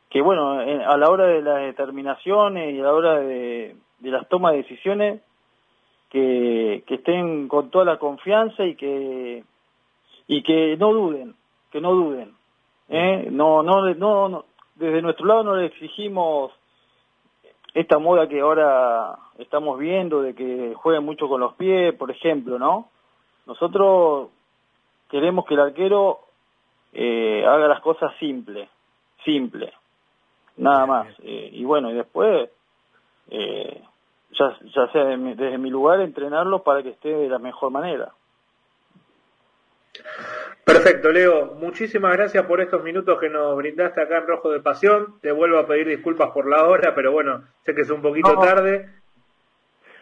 que bueno, en- a la hora de las determinaciones y a la hora de, de las tomas de decisiones, que, que estén con toda la confianza y que, y que no duden, que no duden. ¿eh? No, no, no, no, desde nuestro lado no le exigimos esta moda que ahora estamos viendo de que jueguen mucho con los pies, por ejemplo, ¿no? Nosotros queremos que el arquero eh, haga las cosas simple, simple, nada más. Eh, y bueno, y después, eh, ya, ya sea de mi- desde mi lugar, entrenarlos para que esté de la mejor manera. Perfecto, Leo. Muchísimas gracias por estos minutos que nos brindaste acá en Rojo de Pasión. Te vuelvo a pedir disculpas por la hora, pero bueno, sé que es un poquito No. tarde.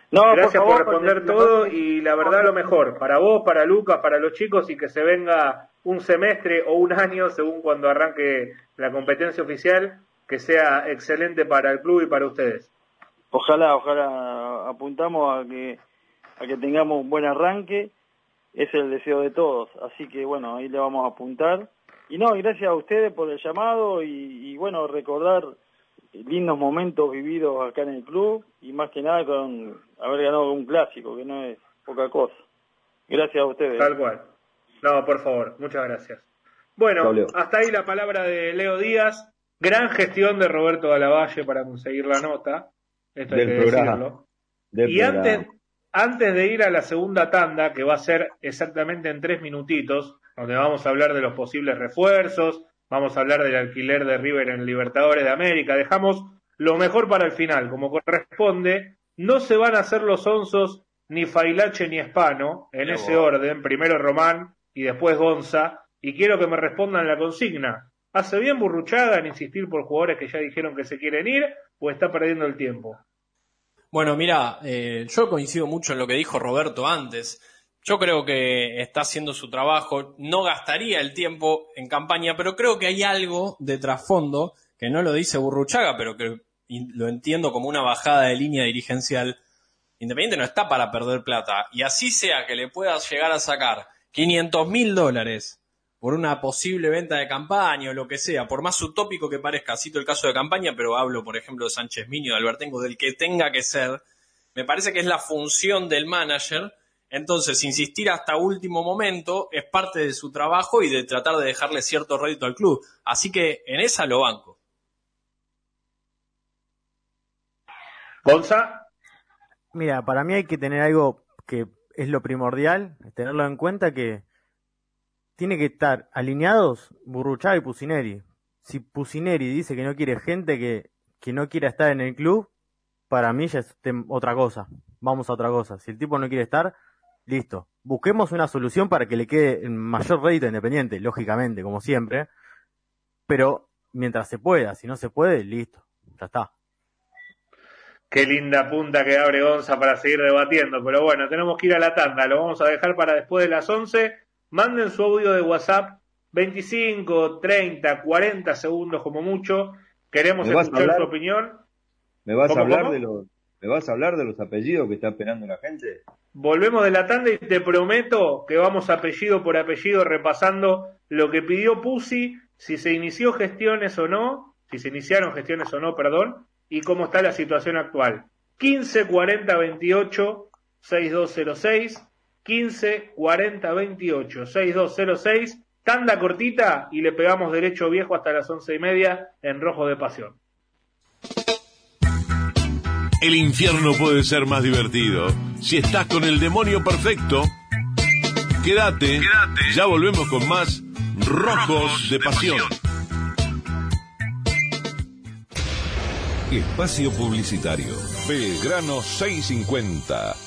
No, gracias por responder porque- todo y la verdad lo mejor para vos, para Lucas, para los chicos y que se venga un semestre o un año según cuando arranque la competencia oficial, que sea excelente para el club y para ustedes. Ojalá, ojalá apuntamos a que a que tengamos un buen arranque, es el deseo de todos, así que bueno, ahí le vamos a apuntar. Y no, gracias a ustedes por el llamado y, y bueno, recordar lindos momentos vividos acá en el club y más que nada con haber ganado un clásico, que no es poca cosa. Gracias a ustedes. Tal cual. No, por favor, muchas gracias. Bueno, hasta ahí la palabra de Leo Díaz. Gran gestión de Roberto Galavalle para conseguir la nota. Esto hay Del que programa. decirlo. Del y programa. antes, antes de ir a la segunda tanda, que va a ser exactamente en tres minutitos, donde vamos a hablar de los posibles refuerzos, vamos a hablar del alquiler de River en Libertadores de América, dejamos lo mejor para el final, como corresponde, no se van a hacer los onzos ni Failache ni Espano, en Qué ese bueno. orden, primero Román y después Gonza, y quiero que me respondan la consigna. ¿Hace bien Burruchaga en insistir por jugadores que ya dijeron que se quieren ir o está perdiendo el tiempo? Bueno, mira, eh, yo coincido mucho en lo que dijo Roberto antes. Yo creo que está haciendo su trabajo, no gastaría el tiempo en campaña, pero creo que hay algo de trasfondo que no lo dice Burruchaga, pero que lo entiendo como una bajada de línea dirigencial. Independiente no está para perder plata, y así sea que le puedas llegar a sacar 500 mil dólares por una posible venta de campaña o lo que sea, por más utópico que parezca, cito el caso de campaña, pero hablo, por ejemplo, de Sánchez Miño, de Albertengo, del que tenga que ser, me parece que es la función del manager, entonces insistir hasta último momento es parte de su trabajo y de tratar de dejarle cierto rédito al club. Así que en esa lo banco. Gonza. Mira, para mí hay que tener algo que es lo primordial, tenerlo en cuenta que tiene que estar alineados Burruchaga y Pusineri. Si Pusineri dice que no quiere gente que, que no quiera estar en el club, para mí ya es otra cosa. Vamos a otra cosa. Si el tipo no quiere estar, listo. Busquemos una solución para que le quede el mayor rédito independiente, lógicamente, como siempre. Pero mientras se pueda, si no se puede, listo. Ya está. Qué linda punta que abre Gonza para seguir debatiendo. Pero bueno, tenemos que ir a la tanda. Lo vamos a dejar para después de las 11. Manden su audio de WhatsApp 25, 30, 40 segundos como mucho. Queremos ¿Me vas a escuchar su opinión. ¿Me vas a ¿Cómo, hablar cómo? de los ¿Me vas a hablar de los apellidos que está esperando la gente? Volvemos de la tanda y te prometo que vamos apellido por apellido repasando lo que pidió Pusi, si se inició gestiones o no, si se iniciaron gestiones o no, perdón, y cómo está la situación actual. 15 40 28 6206 15 40 28 6206 tanda cortita y le pegamos derecho viejo hasta las once y media en rojo de pasión. El infierno puede ser más divertido si estás con el demonio perfecto. Quédate, ya volvemos con más Rojos de Pasión. Espacio Publicitario. Belgrano 650.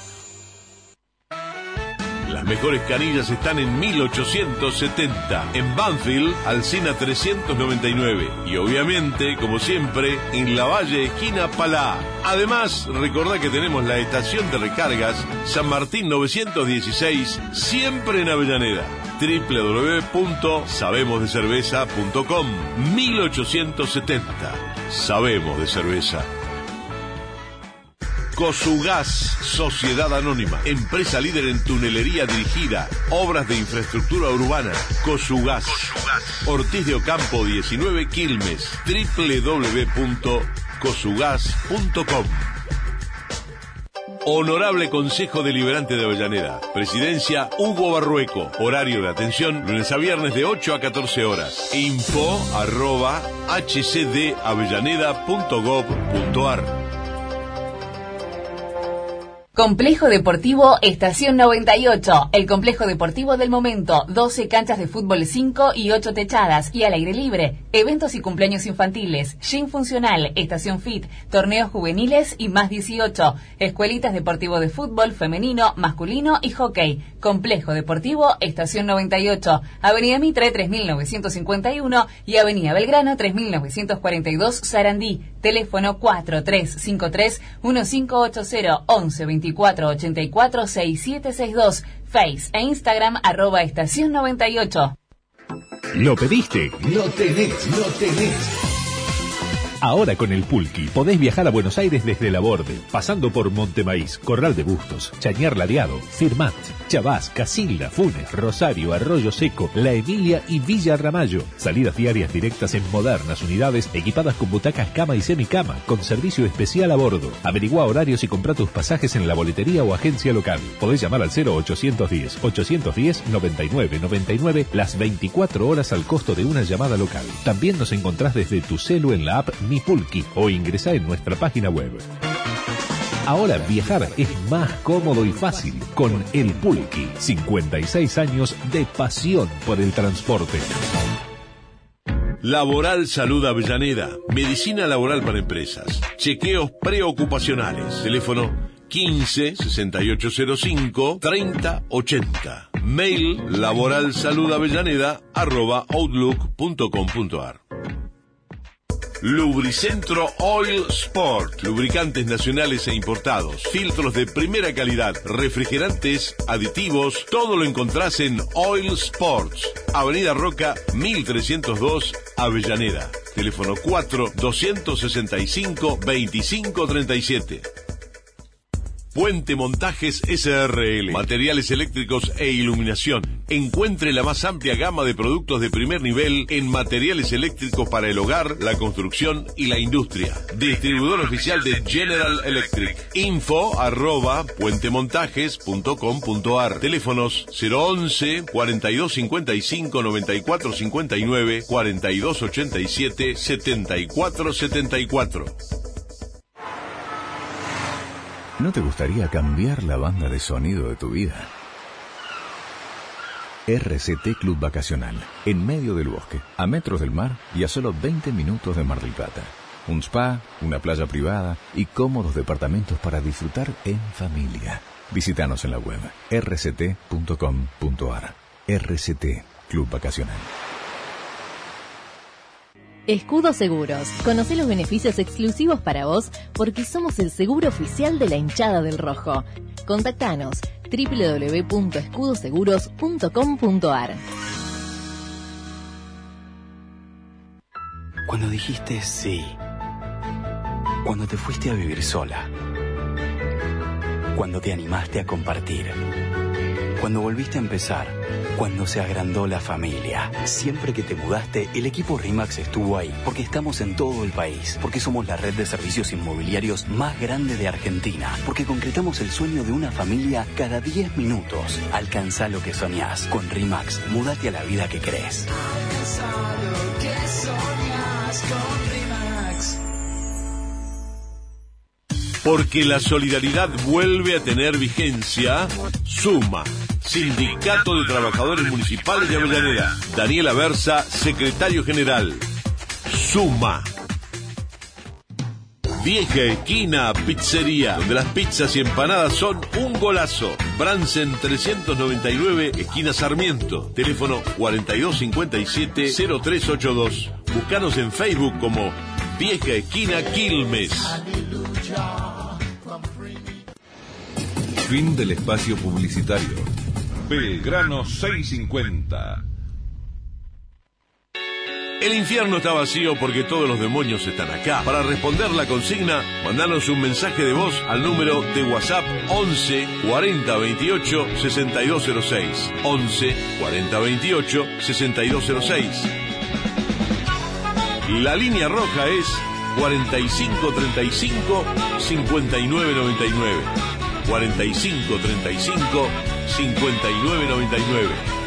Mejores canillas están en 1870, en Banfield, Alcina 399 y obviamente, como siempre, en la Valle esquina Palá. Además, recordá que tenemos la estación de recargas San Martín 916, siempre en Avellaneda www.sabemosdecerveza.com 1870. Sabemos de cerveza. Cosugas, Sociedad Anónima, empresa líder en tunelería dirigida, obras de infraestructura urbana. Cosugas, Ortiz de Ocampo 19 Quilmes, www.cosugas.com. Honorable Consejo Deliberante de Avellaneda. Presidencia Hugo Barrueco. Horario de atención lunes a viernes de 8 a 14 horas. Info arroba hcdavellaneda.gov.ar Complejo Deportivo Estación 98, el complejo deportivo del momento, 12 canchas de fútbol 5 y 8 techadas. Y al aire libre, eventos y cumpleaños infantiles, gym funcional, estación fit, torneos juveniles y más 18, escuelitas deportivo de fútbol femenino, masculino y hockey. Complejo Deportivo Estación 98, Avenida Mitre 3951 y Avenida Belgrano 3942 Sarandí. Teléfono 4353 1580 11 24 84 6762. Face e Instagram arroba estación 98. ¿Lo pediste? Lo tenés, lo tenés. Ahora con el Pulqui podés viajar a Buenos Aires desde La Borde, pasando por Montemaíz, Corral de Bustos, Chañar Lareado, Firmat, Chavás, Casilda, Funes, Rosario, Arroyo Seco, La Emilia y Villa Ramallo. Salidas diarias directas en modernas unidades equipadas con butacas cama y semicama, con servicio especial a bordo. Averigua horarios y compra tus pasajes en la boletería o agencia local. Podés llamar al 0810 810 99 99 las 24 horas al costo de una llamada local. También nos encontrás desde tu celu en la app Mi Pulqui o ingresá en nuestra página web. Ahora viajar es más cómodo y fácil con el Pulqui. 56 años de pasión por el transporte. Laboral Salud Avellaneda. Medicina laboral para empresas. Chequeos preocupacionales. Teléfono 15 6805 3080. Mail laboralsaludavellaneda arroba outlook.com.ar. Lubricentro Oil Sport. Lubricantes nacionales e importados. Filtros de primera calidad. Refrigerantes, aditivos. Todo lo encontrás en Oil Sports. Avenida Roca 1302 Avellaneda. Teléfono 4 265 2537. Puente Montajes SRL. Materiales eléctricos e iluminación. Encuentre la más amplia gama de productos de primer nivel en materiales eléctricos para el hogar, la construcción y la industria. Distribuidor oficial de General Electric. Info arroba puentemontajes.com.ar. Teléfonos 011 4255 9459 4287 7474. ¿No te gustaría cambiar la banda de sonido de tu vida? RCT Club Vacacional, en medio del bosque, a metros del mar y a solo 20 minutos de Mar del Plata. Un spa, una playa privada y cómodos departamentos para disfrutar en familia. Visítanos en la web rct.com.ar. RCT Club Vacacional. Escudo Seguros. Conoce los beneficios exclusivos para vos porque somos el seguro oficial de la hinchada del rojo. Contactanos www.escudoseguros.com.ar. Cuando dijiste sí. Cuando te fuiste a vivir sola. Cuando te animaste a compartir. Cuando volviste a empezar. Cuando se agrandó la familia. Siempre que te mudaste, el equipo RIMAX estuvo ahí. Porque estamos en todo el país. Porque somos la red de servicios inmobiliarios más grande de Argentina. Porque concretamos el sueño de una familia cada 10 minutos. Alcanza lo que soñás. Con RIMAX, mudate a la vida que querés. Porque la solidaridad vuelve a tener vigencia, suma. Sindicato de Trabajadores Municipales de Avellaneda. Daniela Versa, secretario general. Suma. Vieja Esquina Pizzería, donde las pizzas y empanadas son un golazo. Bransen 399, esquina Sarmiento. Teléfono 4257-0382. Búscanos en Facebook como Vieja Esquina Quilmes. Fin del espacio publicitario. Belgrano 650. El infierno está vacío porque todos los demonios están acá. Para responder la consigna, mandanos un mensaje de voz al número de WhatsApp 11 40 28 6206. 11 40 28 6206. La línea roja es 45 35 59 99. 45 35 59 99.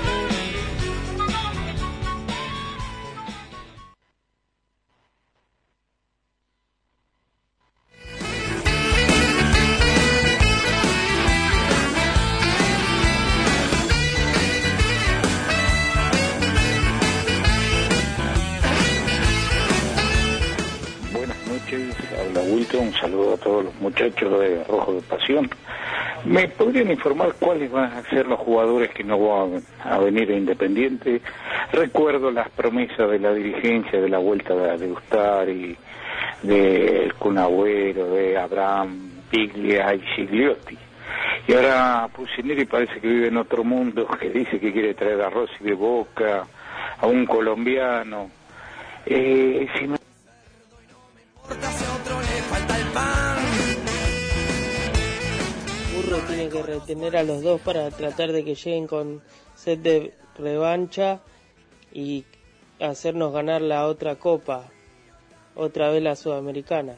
¿Me podrían informar cuáles van a ser los jugadores que no van a venir a Independiente? Recuerdo las promesas de la dirigencia de la vuelta de, de Ustari, de Cunagüero, de Abraham, Piglia y Gigliotti. Y ahora Pusineri parece que vive en otro mundo, que dice que quiere traer a Rossi de Boca, a un colombiano. Eh, si me Burro tiene que retener a los dos para tratar de que lleguen con sed de revancha y hacernos ganar la otra copa, otra vez la sudamericana.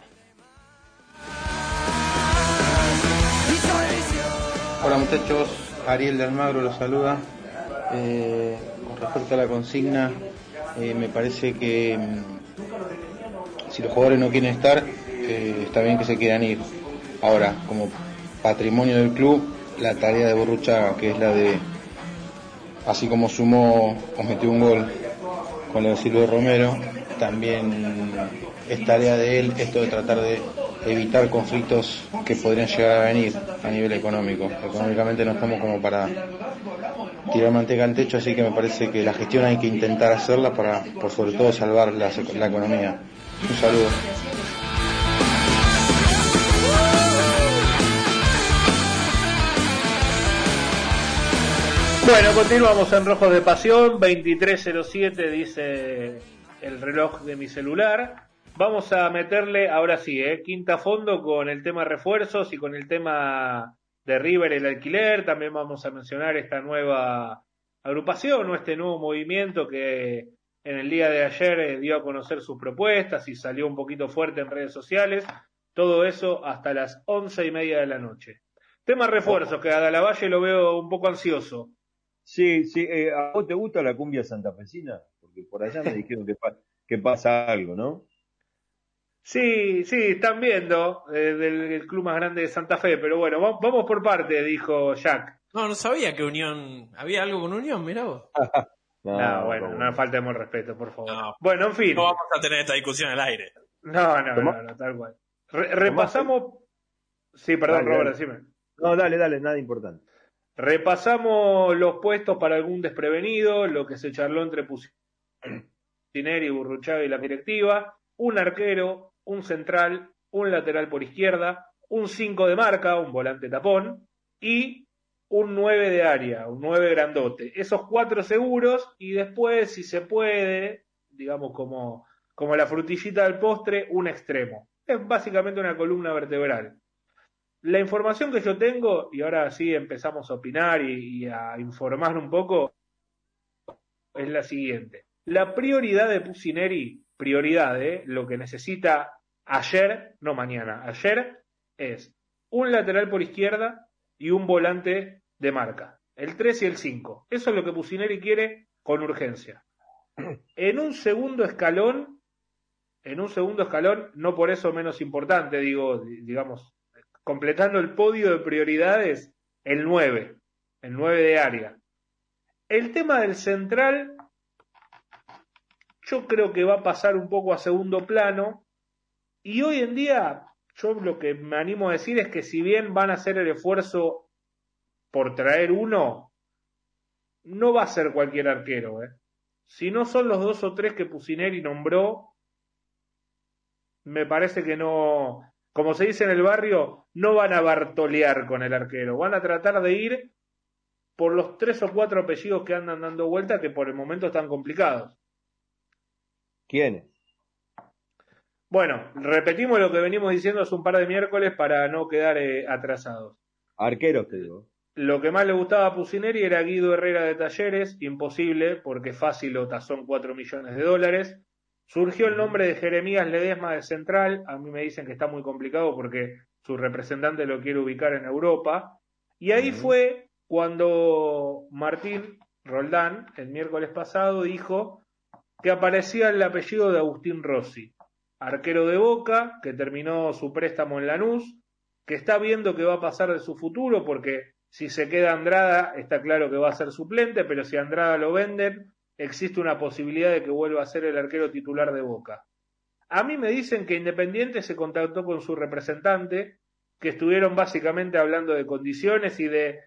Hola muchachos, Ariel de Almagro los saluda. Eh, con respecto a la consigna, eh, me parece que mm, si los jugadores no quieren estar, eh, está bien que se quieran ir. Ahora, como patrimonio del club, la tarea de Borruchaga, que es la de, así como sumó o metió un gol con de Silvio Romero, también es tarea de él esto de tratar de evitar conflictos que podrían llegar a venir a nivel económico. Económicamente no estamos como para tirar manteca al techo, así que me parece que la gestión hay que intentar hacerla para, por sobre todo, salvar la economía. Un saludo. Bueno, continuamos en Rojos de Pasión, 2307 dice el reloj de mi celular. Vamos a meterle, ahora sí, eh, quinta fondo con el tema refuerzos y con el tema de River, el alquiler. También vamos a mencionar esta nueva agrupación o este nuevo movimiento que en el día de ayer eh, dio a conocer sus propuestas y salió un poquito fuerte en redes sociales. Todo eso hasta las once y media de la noche. Tema refuerzos, que a Dalavalle lo veo un poco ansioso. Sí, sí, eh, ¿a vos te gusta la cumbia santafesina? Porque por allá me dijeron que, pa- que pasa algo, ¿no? Sí, sí, están viendo eh, del, del club más grande de Santa Fe, pero bueno, va- vamos por parte, dijo Jack. No, no sabía que Unión. ¿Había algo con Unión? Mirá vos. No, bueno, no faltemos el respeto, por favor. Bueno, en fin. No vamos a tener esta discusión al aire. No, no, no, no, tal cual. Re- repasamos. Sí, perdón, Dale, Robert, dale. decime. No, dale, dale, nada importante. Repasamos los puestos para algún desprevenido, lo que se charló entre Pusineri, Burruchaga y la directiva, un arquero, un central, un lateral por izquierda, un 5 de marca, un volante tapón y un 9 de área, un 9 grandote. Esos cuatro seguros y después, si se puede, digamos como, como la frutillita del postre, un extremo. Es básicamente una columna vertebral. La información que yo tengo, y ahora sí empezamos a opinar y, a informar un poco, es la siguiente. La prioridad de Pusineri, prioridad, ¿eh? lo que necesita ayer, no mañana, ayer es un lateral por izquierda y un volante de marca. El 3 y el 5. Eso es lo que Pusineri quiere con urgencia. En un segundo escalón, en un segundo escalón, no por eso menos importante, digo, di- digamos, completando el podio de prioridades, el 9, el 9 de área. El tema del central, yo creo que va a pasar un poco a segundo plano. Y hoy en día, yo lo que me animo a decir es que si bien van a hacer el esfuerzo por traer uno, no va a ser cualquier arquero. ¿eh? Si no son los dos o tres que Pusineri nombró, me parece que no, como se dice en el barrio, no van a bartolear con el arquero. Van a tratar de ir por los tres o cuatro apellidos que andan dando vuelta que por el momento están complicados. ¿Quiénes? Bueno, repetimos lo que venimos diciendo hace un par de miércoles para no quedar eh, atrasados. Arqueros, te digo. Lo que más le gustaba a Pusineri era Guido Herrera de Talleres, imposible porque fácil o tazón 4 millones de dólares. Surgió el nombre de Jeremías Ledesma de Central, a mí me dicen que está muy complicado porque su representante lo quiere ubicar en Europa. Y ahí fue cuando Martín Roldán, el miércoles pasado, dijo que aparecía el apellido de Agustín Rossi, arquero de Boca, que terminó su préstamo en Lanús, que está viendo qué va a pasar de su futuro, porque si se queda Andrada, está claro que va a ser suplente, pero si Andrada lo venden, existe una posibilidad de que vuelva a ser el arquero titular de Boca. A mí me dicen que Independiente se contactó con su representante, que estuvieron básicamente hablando de condiciones y de,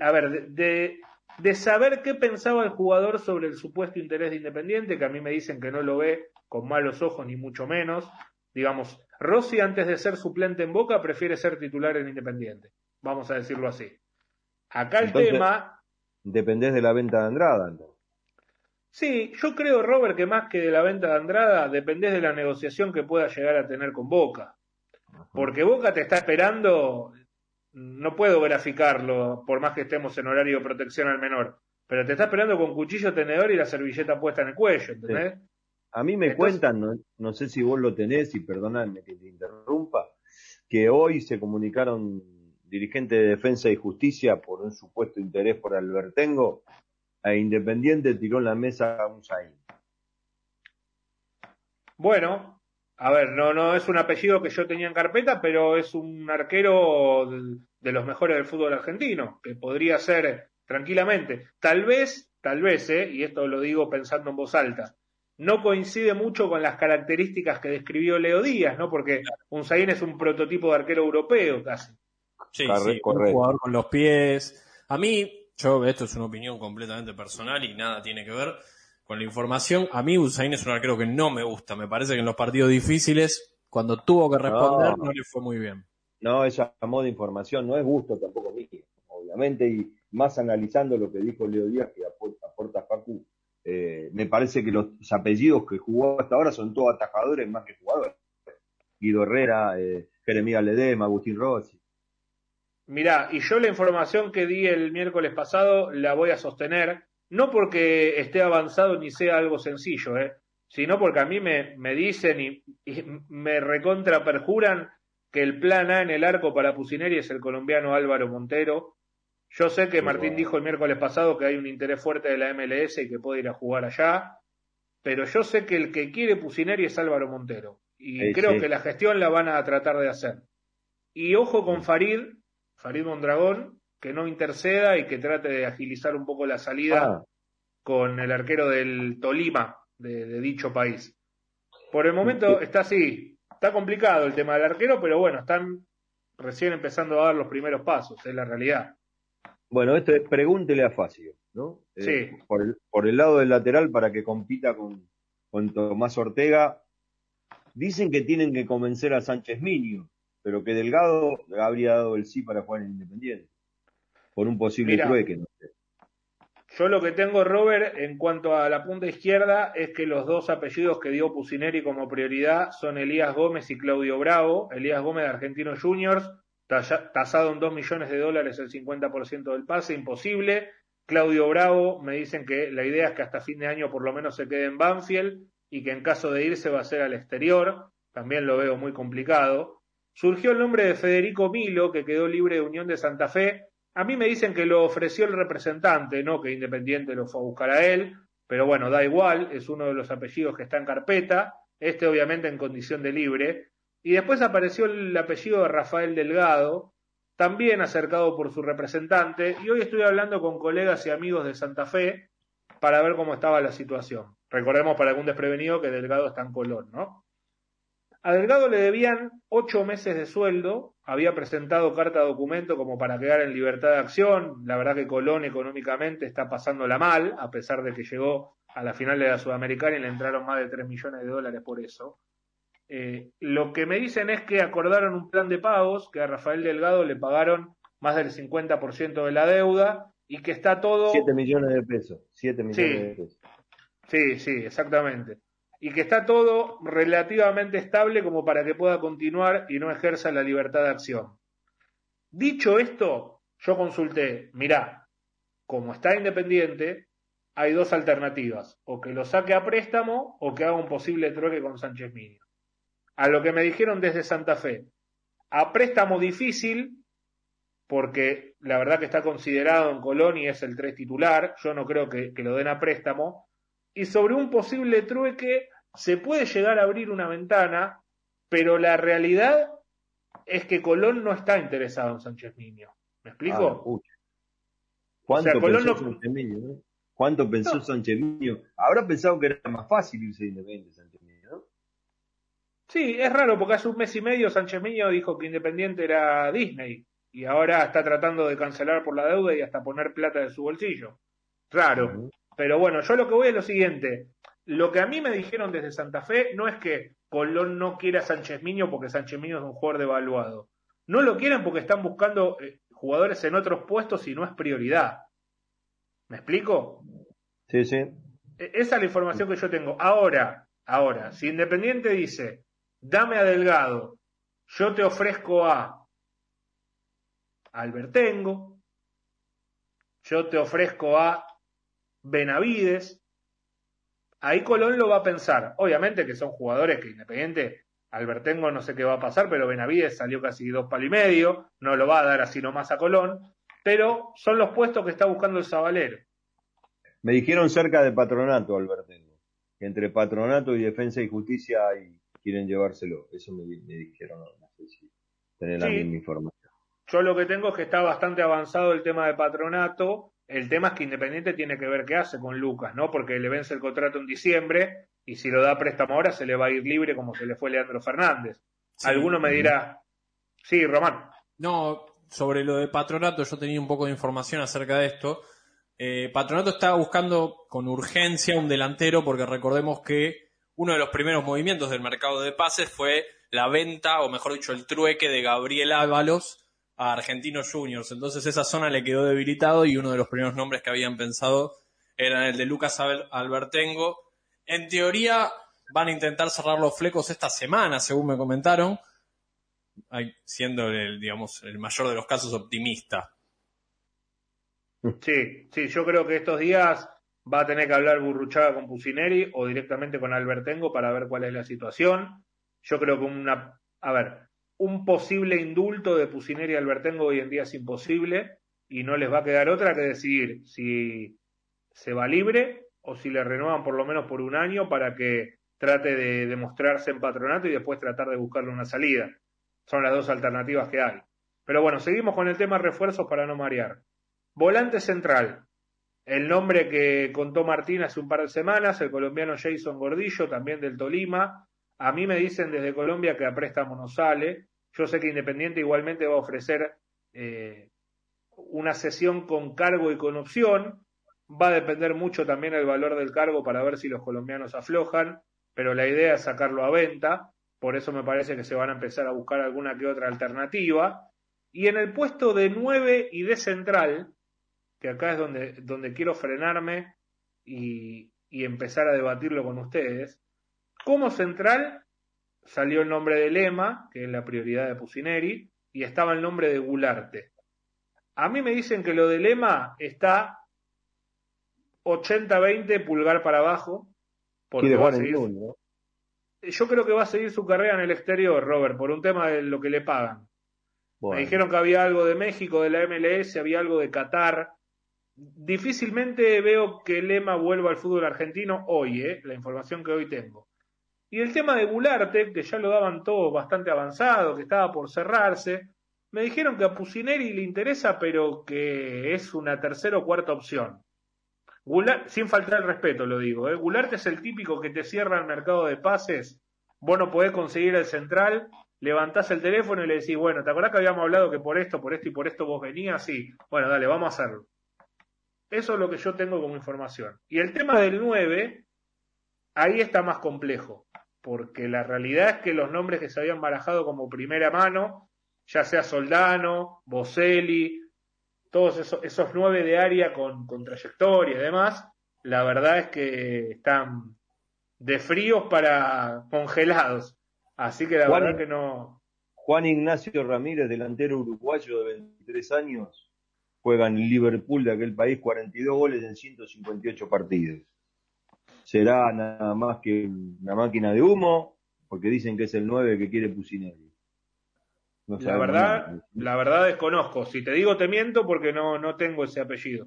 a ver, de, de saber qué pensaba el jugador sobre el supuesto interés de Independiente, que a mí me dicen que no lo ve con malos ojos ni mucho menos. Digamos, Rossi antes de ser suplente en Boca prefiere ser titular en Independiente. Vamos a decirlo así. Acá el Entonces, tema, Dependés de la venta de Andrada. entonces. Sí, yo creo, Robert, que más que de la venta de Andrada, dependés de la negociación que pueda llegar a tener con Boca. Porque Boca te está esperando, no puedo graficarlo, por más que estemos en horario de protección al menor, pero te está esperando con cuchillo, tenedor y la servilleta puesta en el cuello, ¿entendés? A mí me Entonces- cuentan, no, no sé si vos lo tenés, y perdonadme que te interrumpa, que hoy se comunicaron dirigentes de Defensa y Justicia por un supuesto interés por Albertengo, e Independiente tiró en la mesa a un Zain. Bueno, a ver, no, no es un apellido que yo tenía en carpeta, pero es un arquero de, los mejores del fútbol argentino, que podría ser tranquilamente. Tal vez, tal vez, eh, y esto lo digo pensando en voz alta, no coincide mucho con las características que describió Leo Díaz, ¿no? Porque Unzaín es un prototipo de arquero europeo casi. Sí, Corre- sí, un jugador con los pies. A mí, yo, esto es una opinión completamente personal y nada tiene que ver con la información. A mí Usain es un arquero que no me gusta. Me parece que en los partidos difíciles, cuando tuvo que responder, No. no, le fue muy bien. No, esa modo de información no es gusto tampoco mío, obviamente, y más analizando lo que dijo Leo Díaz que aporta, aporta Facu, eh, me parece que los apellidos que jugó hasta ahora son todos atajadores más que jugadores. Guido Herrera, eh, Jeremías Ledema, Agustín Rossi. Mirá, y yo la información que di el miércoles pasado la voy a sostener, no porque esté avanzado ni sea algo sencillo, ¿eh? sino porque a mí me, me dicen y, y me recontra perjuran que el plan A en el arco para Pusineri es el colombiano Álvaro Montero. Yo sé que Martín dijo el miércoles pasado que hay un interés fuerte de la MLS y que puede ir a jugar allá, pero yo sé que el que quiere Pusineri es Álvaro Montero. Y creo sí. que la gestión la van a tratar de hacer. Y ojo con Farid, Farid Mondragón, que no interceda y que trate de agilizar un poco la salida Ah. con el arquero del Tolima, de, de dicho país. Por el momento está así, está complicado el tema del arquero, pero bueno, están recién empezando a dar los primeros pasos, es la realidad. Bueno, esto es pregúntele a Facio, ¿no? Eh, Sí. por, el, por el lado del lateral para que compita con, con Tomás Ortega. Dicen que tienen que convencer a Sánchez Miño, pero que Delgado habría dado el sí para jugar en Independiente. Por un posible Mira. trueque, ¿no? Yo lo que tengo, Robert, en cuanto a la punta izquierda, es que los dos apellidos que dio Pusineri como prioridad son Elías Gómez y Claudio Bravo. Elías Gómez de Argentinos Juniors, tasado en 2 millones de dólares el 50% del pase, imposible. Claudio Bravo, me dicen que la idea es que hasta fin de año por lo menos se quede en Banfield y que en caso de irse va a ser al exterior. También lo veo muy complicado. Surgió el nombre de Federico Milo, que quedó libre de Unión de Santa Fe. A mí me dicen que lo ofreció el representante, no que Independiente lo fue a buscar a él, pero bueno, da igual, es uno de los apellidos que está en carpeta, este obviamente en condición de libre. Y después apareció el apellido de Rafael Delgado, también acercado por su representante, y hoy estoy hablando con colegas y amigos de Santa Fe para ver cómo estaba la situación. Recordemos para algún desprevenido que Delgado está en Colón, ¿no? A Delgado le debían ocho meses de sueldo, había presentado carta de documento como para quedar en libertad de acción, la verdad que Colón económicamente está pasándola mal, a pesar de que llegó a la final de la Sudamericana y le entraron más de 3 millones de dólares por eso. Eh, lo que me dicen es que acordaron un plan de pagos, que a Rafael Delgado le pagaron más del 50% de la deuda y que está todo... 7 millones de pesos. 7 millones Sí. de pesos. Sí, sí, exactamente. Y que está todo relativamente estable como para que pueda continuar y no ejerza la libertad de acción. Dicho esto, yo consulté, mirá, como está independiente, hay dos alternativas, o que lo saque a préstamo o que haga un posible trueque con Sánchez Miño. A lo que me dijeron desde Santa Fe, a préstamo difícil, porque la verdad que está considerado en Colón y es el 3 titular, yo no creo que, que lo den a préstamo, y sobre un posible trueque se puede llegar a abrir una ventana, pero la realidad es que Colón no está interesado en Sánchez Miño. ¿Me explico? Ah. ¿Cuánto O sea, Colón pensó no- Sánchez Miño, no? ¿Cuánto pensó Sánchez Miño? Habrá pensado que era más fácil irse de Independiente Sánchez Miño, ¿no? Sí, es raro porque hace un mes y medio Sánchez Miño dijo que Independiente era Disney y ahora está tratando de cancelar por la deuda y hasta poner plata de su bolsillo. Raro. Pero bueno, yo lo que voy es lo siguiente. Lo que a mí me dijeron desde Santa Fe no es que Colón no quiera a Sánchez Miño porque Sánchez Miño es un jugador devaluado. No lo quieren porque están buscando eh, jugadores en otros puestos y no es prioridad. ¿Me explico? Sí, sí. E- Esa es la información que yo tengo. Ahora, ahora, si Independiente dice, dame a Delgado, yo te ofrezco a Albertengo, yo te ofrezco a Benavides, ahí Colón lo va a pensar. Obviamente que son jugadores que Independiente, Albertengo no sé qué va a pasar, pero Benavides salió casi dos palos y medio, no lo va a dar así nomás a Colón, pero son los puestos que está buscando el Zabalero. Me dijeron cerca de Patronato, Albertengo. Que entre Patronato y Defensa y Justicia hay- quieren llevárselo. Eso me, me dijeron, no, no sé si tener la Sí. misma información. Yo lo que tengo es que está bastante avanzado el tema de patronato. El tema es que Independiente tiene que ver qué hace con Lucas, ¿no? Porque le vence el contrato en diciembre y si lo da préstamo ahora se le va a ir libre como se le fue Leandro Fernández. Alguno me dirá, sí, Román. No, sobre lo de Patronato, yo tenía un poco de información acerca de esto. Eh, Patronato estaba buscando con urgencia un delantero porque recordemos que uno de los primeros movimientos del mercado de pases fue la venta, o mejor dicho, el trueque de Gabriel Ábalos a Argentinos Juniors. Entonces esa zona le quedó debilitado y uno de los primeros nombres que habían pensado era el de Lucas Albertengo. En teoría van a intentar cerrar los flecos esta semana, según me comentaron, siendo el, digamos, el mayor de los casos optimista. Sí, sí, yo creo que estos días va a tener que hablar Burruchaga con Pusineri o directamente con Albertengo para ver cuál es la situación. Yo creo que una, a ver, un posible indulto de Pusineri y Albertengo hoy en día es imposible y no les va a quedar otra que decidir si se va libre o si le renuevan por lo menos por un año para que trate de demostrarse en patronato y después tratar de buscarle una salida. Son las dos alternativas que hay. Pero bueno, seguimos con el tema refuerzos para no marear. Volante central. El nombre que contó Martín hace un par de semanas, el colombiano Jason Gordillo, también del Tolima. A mí me dicen desde Colombia que a préstamo no sale. Yo sé que Independiente igualmente va a ofrecer eh, una sesión con cargo y con opción. Va a depender mucho también el valor del cargo para ver si los colombianos aflojan, pero la idea es sacarlo a venta. Por eso me parece que se van a empezar a buscar alguna que otra alternativa. Y en el puesto de 9 y de central, que acá es donde, donde quiero frenarme y, y empezar a debatirlo con ustedes, como central salió el nombre de Lema, que es la prioridad de Pusineri, y estaba el nombre de Gularte. A mí me dicen que lo de Lema está 80-20 pulgar para abajo. porque va a seguir- yo creo que va a seguir su carrera en el exterior, Robert, por un tema de lo que le pagan. Bueno. Me dijeron que había algo de México, de la MLS, había algo de Qatar. Difícilmente veo que Lema vuelva al fútbol argentino hoy, ¿eh? la información que hoy tengo. Y el tema de Gularte, que ya lo daban todo bastante avanzado, que estaba por cerrarse, me dijeron que a Pusineri le interesa, pero que es una tercera o cuarta opción. Goulart, sin faltar el respeto lo digo, ¿eh? Es el típico que te cierra el mercado de pases, vos no podés conseguir el central, levantás el teléfono y le decís, bueno, ¿te acordás que habíamos hablado que por esto, por esto y por esto vos venías? Sí, bueno, dale, vamos a hacerlo. Eso es lo que yo tengo como información. Y el tema del 9, ahí está más complejo, porque la realidad es que los nombres que se habían barajado como primera mano, ya sea Soldano, Boselli, todos esos, esos nueve de área con, con trayectoria y demás, la verdad es que están de fríos para congelados. Así que la Juan- verdad que no. Juan Ignacio Ramírez, delantero uruguayo de 23 años, juega en el Liverpool de aquel país 42 goles en 158 partidos. Será nada más que una máquina de humo, porque dicen que es el 9 que quiere Pusinelli. No La verdad, nada. la verdad desconozco. Si te digo te miento porque no, no tengo ese apellido.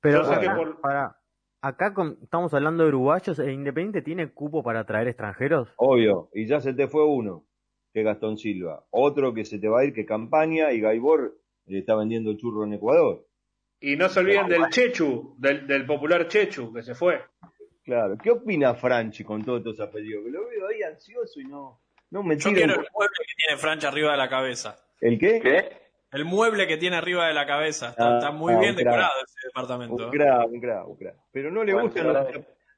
Pero Yo sé que acá, por- para, acá con- estamos hablando de uruguayos, ¿e Independiente tiene cupo para traer extranjeros? Obvio, y ya se te fue uno, que es Gastón Silva. Otro que se te va a ir, que Campaña, y Gaibor eh, está vendiendo churro en Ecuador. Y no se olviden del Chechu, del, del popular Chechu, que se fue. Claro, ¿qué opina Franchi con todos estos apellidos? Que lo veo ahí ansioso y no, no me Yo quiero el mueble que tiene Franch arriba de la cabeza. ¿El qué? El mueble que tiene arriba de la cabeza. Está, Ah, está muy ah, bien decorado ese departamento. Un ¿eh? crack, un crack, un crack. Pero no le Bueno, gustan los,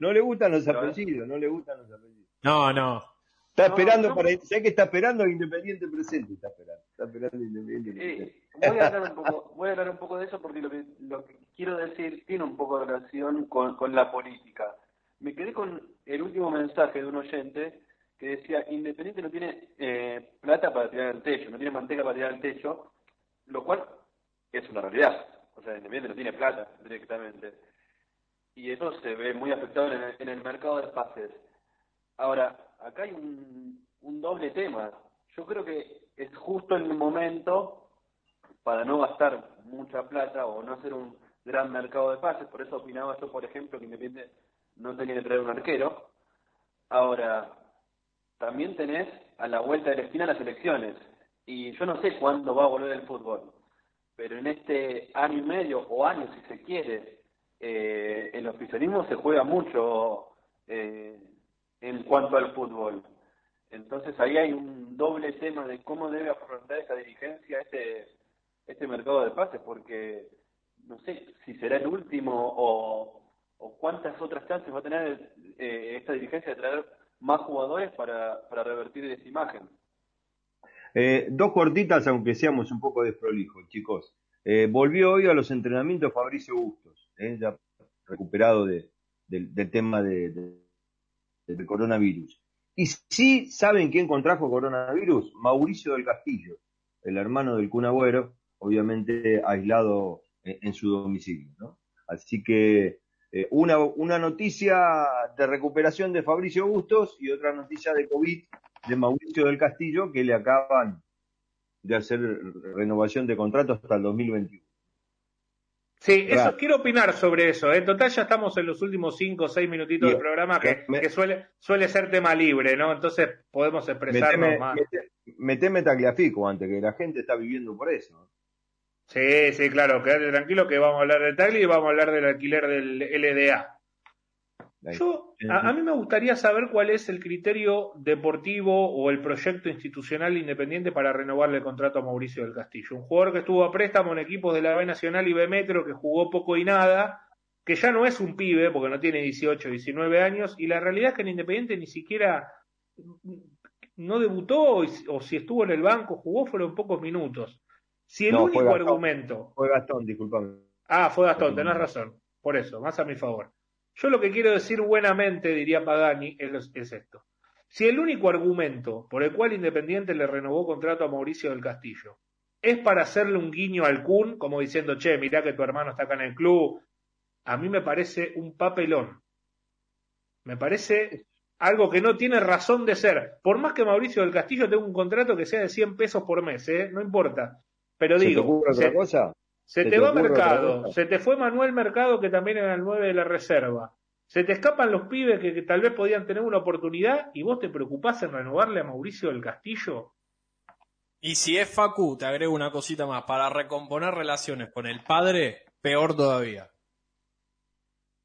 no le gustan los apellidos, no le gustan los apellidos. No, no. Está No, esperando no. para, ¿sabes que está esperando Independiente presente? Está esperando, está esperando Independiente presente. Eh, voy, a hablar un poco, voy a hablar un poco de eso porque lo que, lo que quiero decir tiene un poco de relación con, con la política. Me quedé con el último mensaje de un oyente que decía, Independiente no tiene eh, plata para tirar al techo, no tiene manteca para tirar al techo, lo cual es una realidad. O sea, Independiente no tiene plata directamente. Y eso se ve muy afectado en el, en el mercado de pases. Ahora, acá hay un, un doble tema. Yo creo que es justo el momento para no gastar mucha plata o no hacer un gran mercado de pases. Por eso opinaba yo, por ejemplo, que Independiente no tenía que traer un arquero. Ahora, también tenés a la vuelta de la esquina las elecciones. Y yo no sé cuándo va a volver el fútbol. Pero en este año y medio, o año si se quiere, eh, el oficialismo se juega mucho eh, en cuanto al fútbol. Entonces ahí hay un doble tema de cómo debe afrontar esa dirigencia este, este mercado de pases, porque no sé si será el último o, o cuántas otras chances va a tener eh, esta dirigencia de traer más jugadores para, para revertir esa imagen. Eh, dos cortitas, aunque seamos un poco desprolijos, chicos. Eh, volvió hoy a los entrenamientos Fabricio Bustos, ya recuperado de, del- tema de, de- del coronavirus. Y sí saben quién contrajo coronavirus, Mauricio del Castillo, el hermano del Kun Agüero, obviamente aislado en, en su domicilio, ¿no? Así que eh, una, una noticia de recuperación de Fabricio Bustos y otra noticia de COVID de Mauricio del Castillo que le acaban de hacer renovación de contrato hasta el 2021. Sí, eso, quiero opinar sobre eso. ¿eh? En total ya estamos en los últimos cinco o seis minutitos del programa que, Me- que suele, suele ser tema libre, ¿no? Entonces podemos expresarnos Meteme, más. mete- meteme Tagliafico antes, que la gente está viviendo por eso. Sí, sí, claro, quédate tranquilo que vamos a hablar de Tagli y vamos a hablar del alquiler del LDA. Yo, a, a mí me gustaría saber cuál es el criterio deportivo o el proyecto institucional independiente para renovarle el contrato a Mauricio del Castillo. Un jugador que estuvo a préstamo en equipos de la B Nacional y B Metro, que jugó poco y nada, que ya no es un pibe porque no tiene 18, 19 años, y la realidad es que en Independiente ni siquiera no debutó o si estuvo en el banco, jugó fueron pocos minutos. Si el No, único fue Gastón. argumento Fue Gastón, disculpame. Ah, fue Gastón, tenés razón. Por eso, más a mi favor. Yo lo que quiero decir buenamente, diría Pagani, es, es esto. Si el único argumento por el cual Independiente le renovó contrato a Mauricio del Castillo es para hacerle un guiño al Kun, como diciendo, che, mirá que tu hermano está acá en el club, a mí me parece un papelón. Me parece algo que no tiene razón de ser. Por más que Mauricio del Castillo tenga un contrato que sea de 100 pesos por mes, ¿eh? no importa. Pero ¿Se te digo, ocurre otra se- cosa? se ¿Se te te va Mercado, se te fue Manuel Mercado, que también era el 9 de la reserva. Se te escapan los pibes que, que tal vez podían tener una oportunidad y vos te preocupás en renovarle a Mauricio del Castillo. Y si es Facu, te agrego una cosita más, para recomponer relaciones con el padre, peor todavía.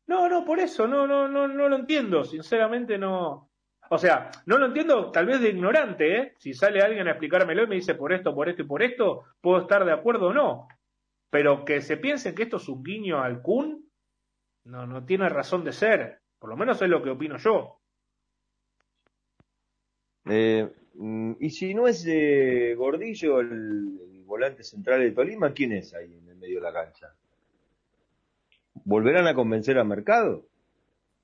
No, no, por eso, no, no, no, no lo entiendo, sinceramente no. O sea, no lo entiendo tal vez de ignorante, ¿eh? Si sale alguien a explicármelo y me dice por esto, por esto y por esto, puedo estar de acuerdo o no. Pero que se piense que esto es un guiño al Kun, no, no tiene razón de ser. Por lo menos es lo que opino yo. Eh, mm, y si no es eh, Gordillo el, el volante central de Tolima, ¿quién es ahí en el medio de la cancha? ¿Volverán a convencer a Mercado?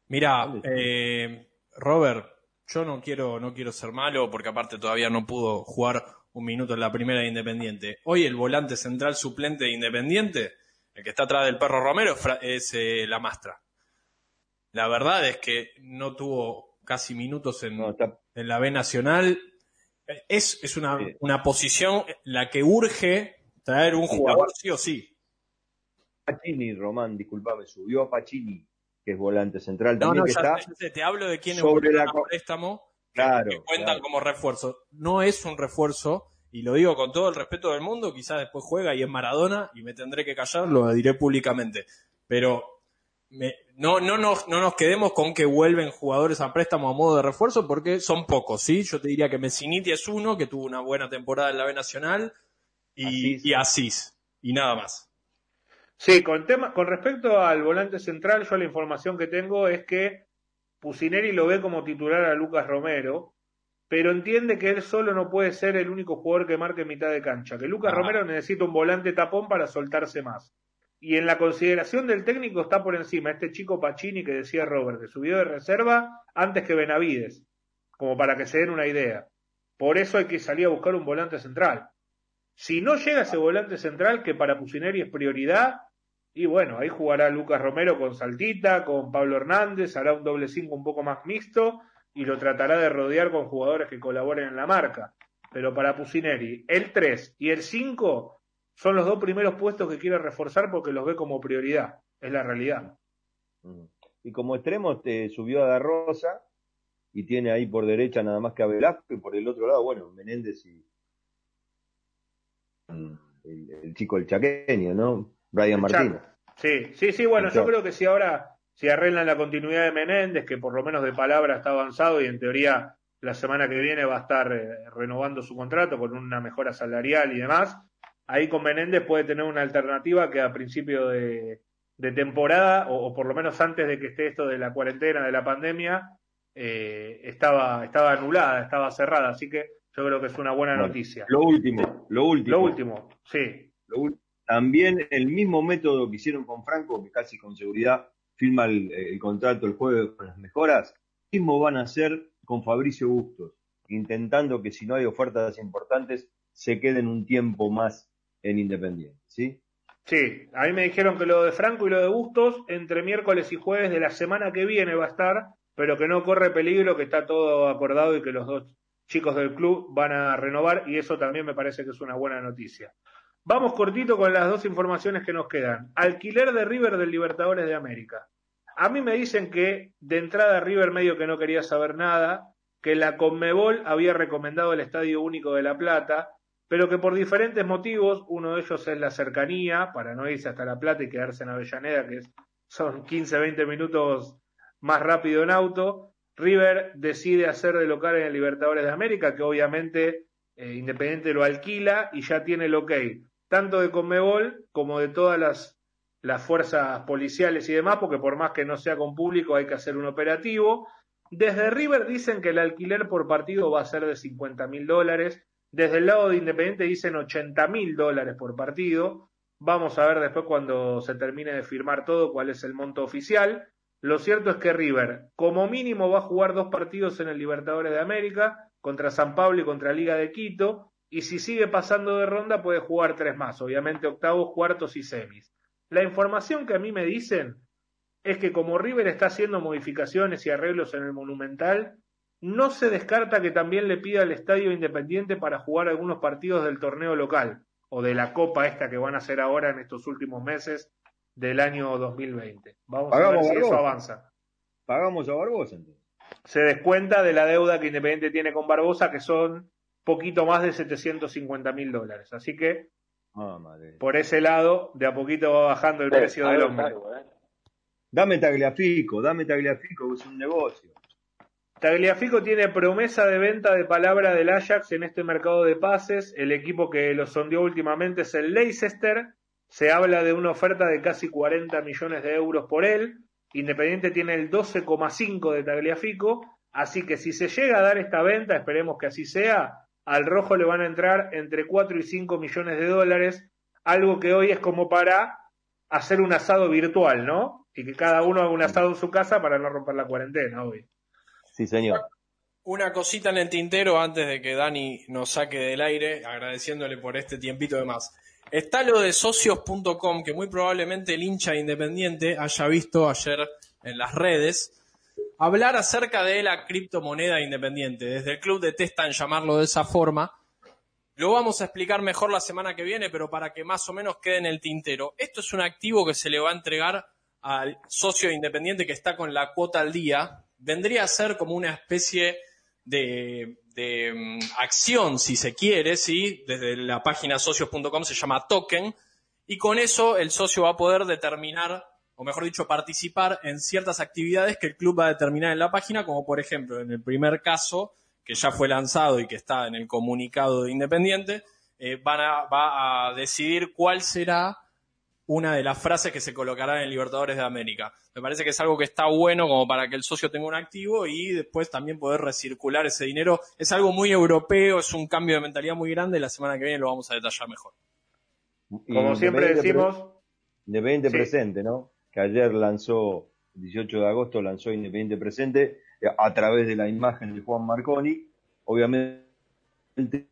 Mira, eh, Robert, yo no quiero, no quiero ser malo porque aparte todavía no pudo jugar un minuto en la primera de Independiente. Hoy el volante central suplente de Independiente, el que está atrás del perro Romero, es eh, la Mastra. La verdad es que no tuvo casi minutos en, en la B Nacional. Es, es una, una posición la que urge traer un jugador sí o sí. Pacini, Román, disculpame, subió a Pacini, que es volante central No, también, no, que ya está sé, te hablo de quienes sobre la préstamo Claro, que cuentan claro. como refuerzo. No es un refuerzo, y lo digo con todo el respeto del mundo, quizás después juega y es Maradona y me tendré que callar, lo diré públicamente. Pero me- no, no, nos, no nos quedemos con que vuelven jugadores a préstamo a modo de refuerzo porque son pocos, ¿sí? Yo te diría que Messiniti es uno, que tuvo una buena temporada en la B Nacional, y, y Asís, y nada más. Sí, con, tema, con respecto al volante central, yo la información que tengo es que Pusineri lo ve como titular a Lucas Romero, pero entiende que él solo no puede ser el único jugador que marque mitad de cancha, que Lucas Ah. Romero necesita un volante tapón para soltarse más. Y en la consideración del técnico está por encima este chico Pacini que decía Robert, que subió de reserva antes que Benavides, como para que se den una idea. Por eso hay que salir a buscar un volante central. Si no llega ese volante central, que para Pusineri es prioridad, y bueno, ahí jugará Lucas Romero con Saltita, con Pablo Hernández, hará un doble cinco un poco más mixto y lo tratará de rodear con jugadores que colaboren en la marca. Pero para Pusineri, el 3 y el 5 son los dos primeros puestos que quiere reforzar porque los ve como prioridad. Es la realidad. Y como extremo te subió a Da Rosa y tiene ahí por derecha nada más que a Velasco y por el otro lado, bueno, Menéndez y mm, el, el chico el chaqueño, ¿no? Brian Martínez. Sí, sí, sí, bueno, yo creo que si ahora, si arreglan la continuidad de Menéndez, que por lo menos de palabra está avanzado y en teoría la semana que viene va a estar eh, renovando su contrato con una mejora salarial y demás, ahí con Menéndez puede tener una alternativa que a principio de, de temporada, o, o por lo menos antes de que esté esto de la cuarentena, de la pandemia, eh, estaba, estaba anulada, estaba cerrada, así que yo creo que es una buena Bueno, noticia. Lo último, lo último. Lo último, sí. Lo ul- También el mismo método que hicieron con Franco, que casi con seguridad firma el, el contrato el jueves con las mejoras, mismo van a hacer con Fabricio Bustos, intentando que si no hay ofertas importantes, se queden un tiempo más en Independiente, ¿sí? Sí, a mí me dijeron que lo de Franco y lo de Bustos entre miércoles y jueves de la semana que viene va a estar, pero que no corre peligro, que está todo acordado y que los dos chicos del club van a renovar y eso también me parece que es una buena noticia. Vamos cortito con las dos informaciones que nos quedan. Alquiler de River del Libertadores de América. A mí me dicen que de entrada River medio que no quería saber nada, que la Conmebol había recomendado el Estadio Único de La Plata, pero que por diferentes motivos, uno de ellos es la cercanía, para no irse hasta La Plata y quedarse en Avellaneda, que son 15, 20 minutos más rápido en auto, River decide hacer de local en el Libertadores de América, que obviamente eh, Independiente lo alquila y ya tiene el ok, tanto de Conmebol como de todas las, fuerzas policiales y demás, porque por más que no sea con público hay que hacer un operativo. Desde River dicen que el alquiler por partido va a ser de 50 mil dólares. Desde el lado de Independiente dicen 80 mil dólares por partido. Vamos a ver después cuando se termine de firmar todo cuál es el monto oficial. Lo cierto es que River, como mínimo, va a jugar dos partidos en el Libertadores de América, contra San Pablo y contra Liga de Quito, y si sigue pasando de ronda puede jugar tres más, obviamente octavos, cuartos y semis. La información que a mí me dicen es que como River está haciendo modificaciones y arreglos en el Monumental, no se descarta que también le pida al Estadio Independiente para jugar algunos partidos del torneo local o de la Copa esta que van a hacer ahora en estos últimos meses del año 2020. Vamos a ver si eso avanza. Pagamos a Barbosa entonces. Se descuenta de la deuda que Independiente tiene con Barbosa, que son poquito más de 750 mil dólares. Así que Ah, madre. por ese lado, de a poquito va bajando el Sí, precio del hombre. algo, ¿eh? Dame Tagliafico, dame Tagliafico, que es un negocio. Tagliafico tiene promesa de venta de palabra del Ajax en este mercado de pases. El equipo que lo sondeó últimamente es el Leicester. Se habla de una oferta de casi 40 millones de euros por él. Independiente tiene el 12,5 de Tagliafico. Así que si se llega a dar esta venta, esperemos que así sea, al rojo le van a entrar entre 4 y 5 millones de dólares. Algo que hoy es como para hacer un asado virtual, ¿no? Y que cada uno haga un asado en su casa para no romper la cuarentena hoy. Sí, señor. Una cosita en el tintero antes de que Dani nos saque del aire, agradeciéndole por este tiempito de más. Está lo de socios.com, que muy probablemente el hincha independiente haya visto ayer en las redes, hablar acerca de la criptomoneda independiente. Desde el club detestan llamarlo de esa forma. Lo vamos a explicar mejor la semana que viene, pero para que más o menos quede en el tintero. Esto es un activo que se le va a entregar al socio independiente que está con la cuota al día. Vendría a ser como una especie de, de, mm, acción, si se quiere. Desde la página socios.com se llama token. Y con eso el socio va a poder determinar, o mejor dicho, participar en ciertas actividades que el club va a determinar en la página, como por ejemplo en el primer caso, que ya fue lanzado y que está en el comunicado de Independiente, eh, van a, va a decidir cuál será una de las frases que se colocará en Libertadores de América. Me parece que es algo que está bueno como para que el socio tenga un activo y después también poder recircular ese dinero. Es algo muy europeo, es un cambio de mentalidad muy grande. La semana que viene lo vamos a detallar mejor. Como siempre decimos, Independiente Sí. presente, ¿no? Que ayer lanzó, el 18 de agosto lanzó Independiente presente eh, a través de la imagen de Juan Marconi. Obviamente,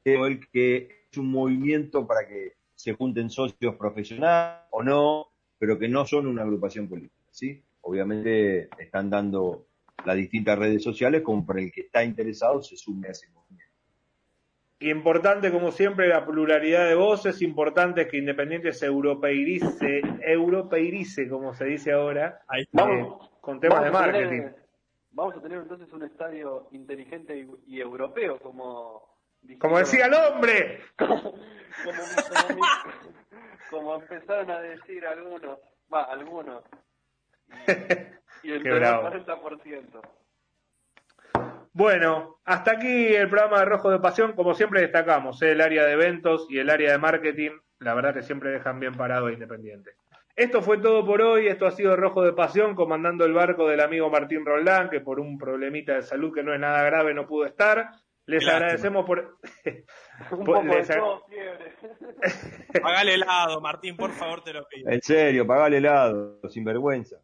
el que es un movimiento para que se junten socios profesionales o no, pero que no son una agrupación política, ¿sí? Obviamente están dando las distintas redes sociales como para el que está interesado se sume a ese movimiento. Importante, como siempre, la pluralidad de voces. Importante que Independiente se europeirice, europeirice como se dice ahora, eh, Vamos. con temas de tener- marketing. vamos a tener entonces un estadio inteligente y, y europeo, como... Como decía el hombre. como, como, como empezaron a decir algunos, va, algunos, y, y el Qué bravo. 40%. Bueno, hasta aquí el programa de Rojo de Pasión. Como siempre destacamos, ¿eh? el área de eventos y el área de marketing. La verdad que siempre dejan bien parado a Independiente. Esto fue todo por hoy. Esto ha sido Rojo de Pasión, comandando el barco del amigo Martín Roldán, que por un problemita de salud que no es nada grave no pudo estar. Les lástima. agradecemos por... Un poco de les todo. Pagale helado, Martín, por favor, te lo pido. En serio, pagale helado, sin vergüenza.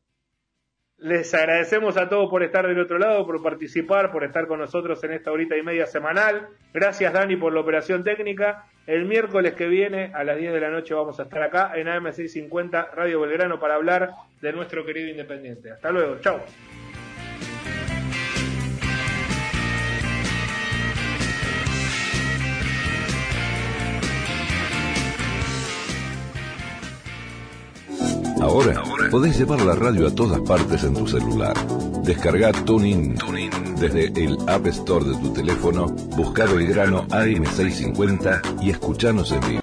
Les agradecemos a todos por estar del otro lado, por participar, por estar con nosotros en esta horita y media semanal. Gracias Dani por la operación técnica. El miércoles que viene a las 10 de la noche vamos a estar acá en AM650 Radio Belgrano para hablar de nuestro querido Independiente. Hasta luego, chao. Ahora podés llevar la radio a todas partes en tu celular. Descarga TuneIn desde el App Store de tu teléfono, busca Belgrano AM650 y escuchanos en vivo.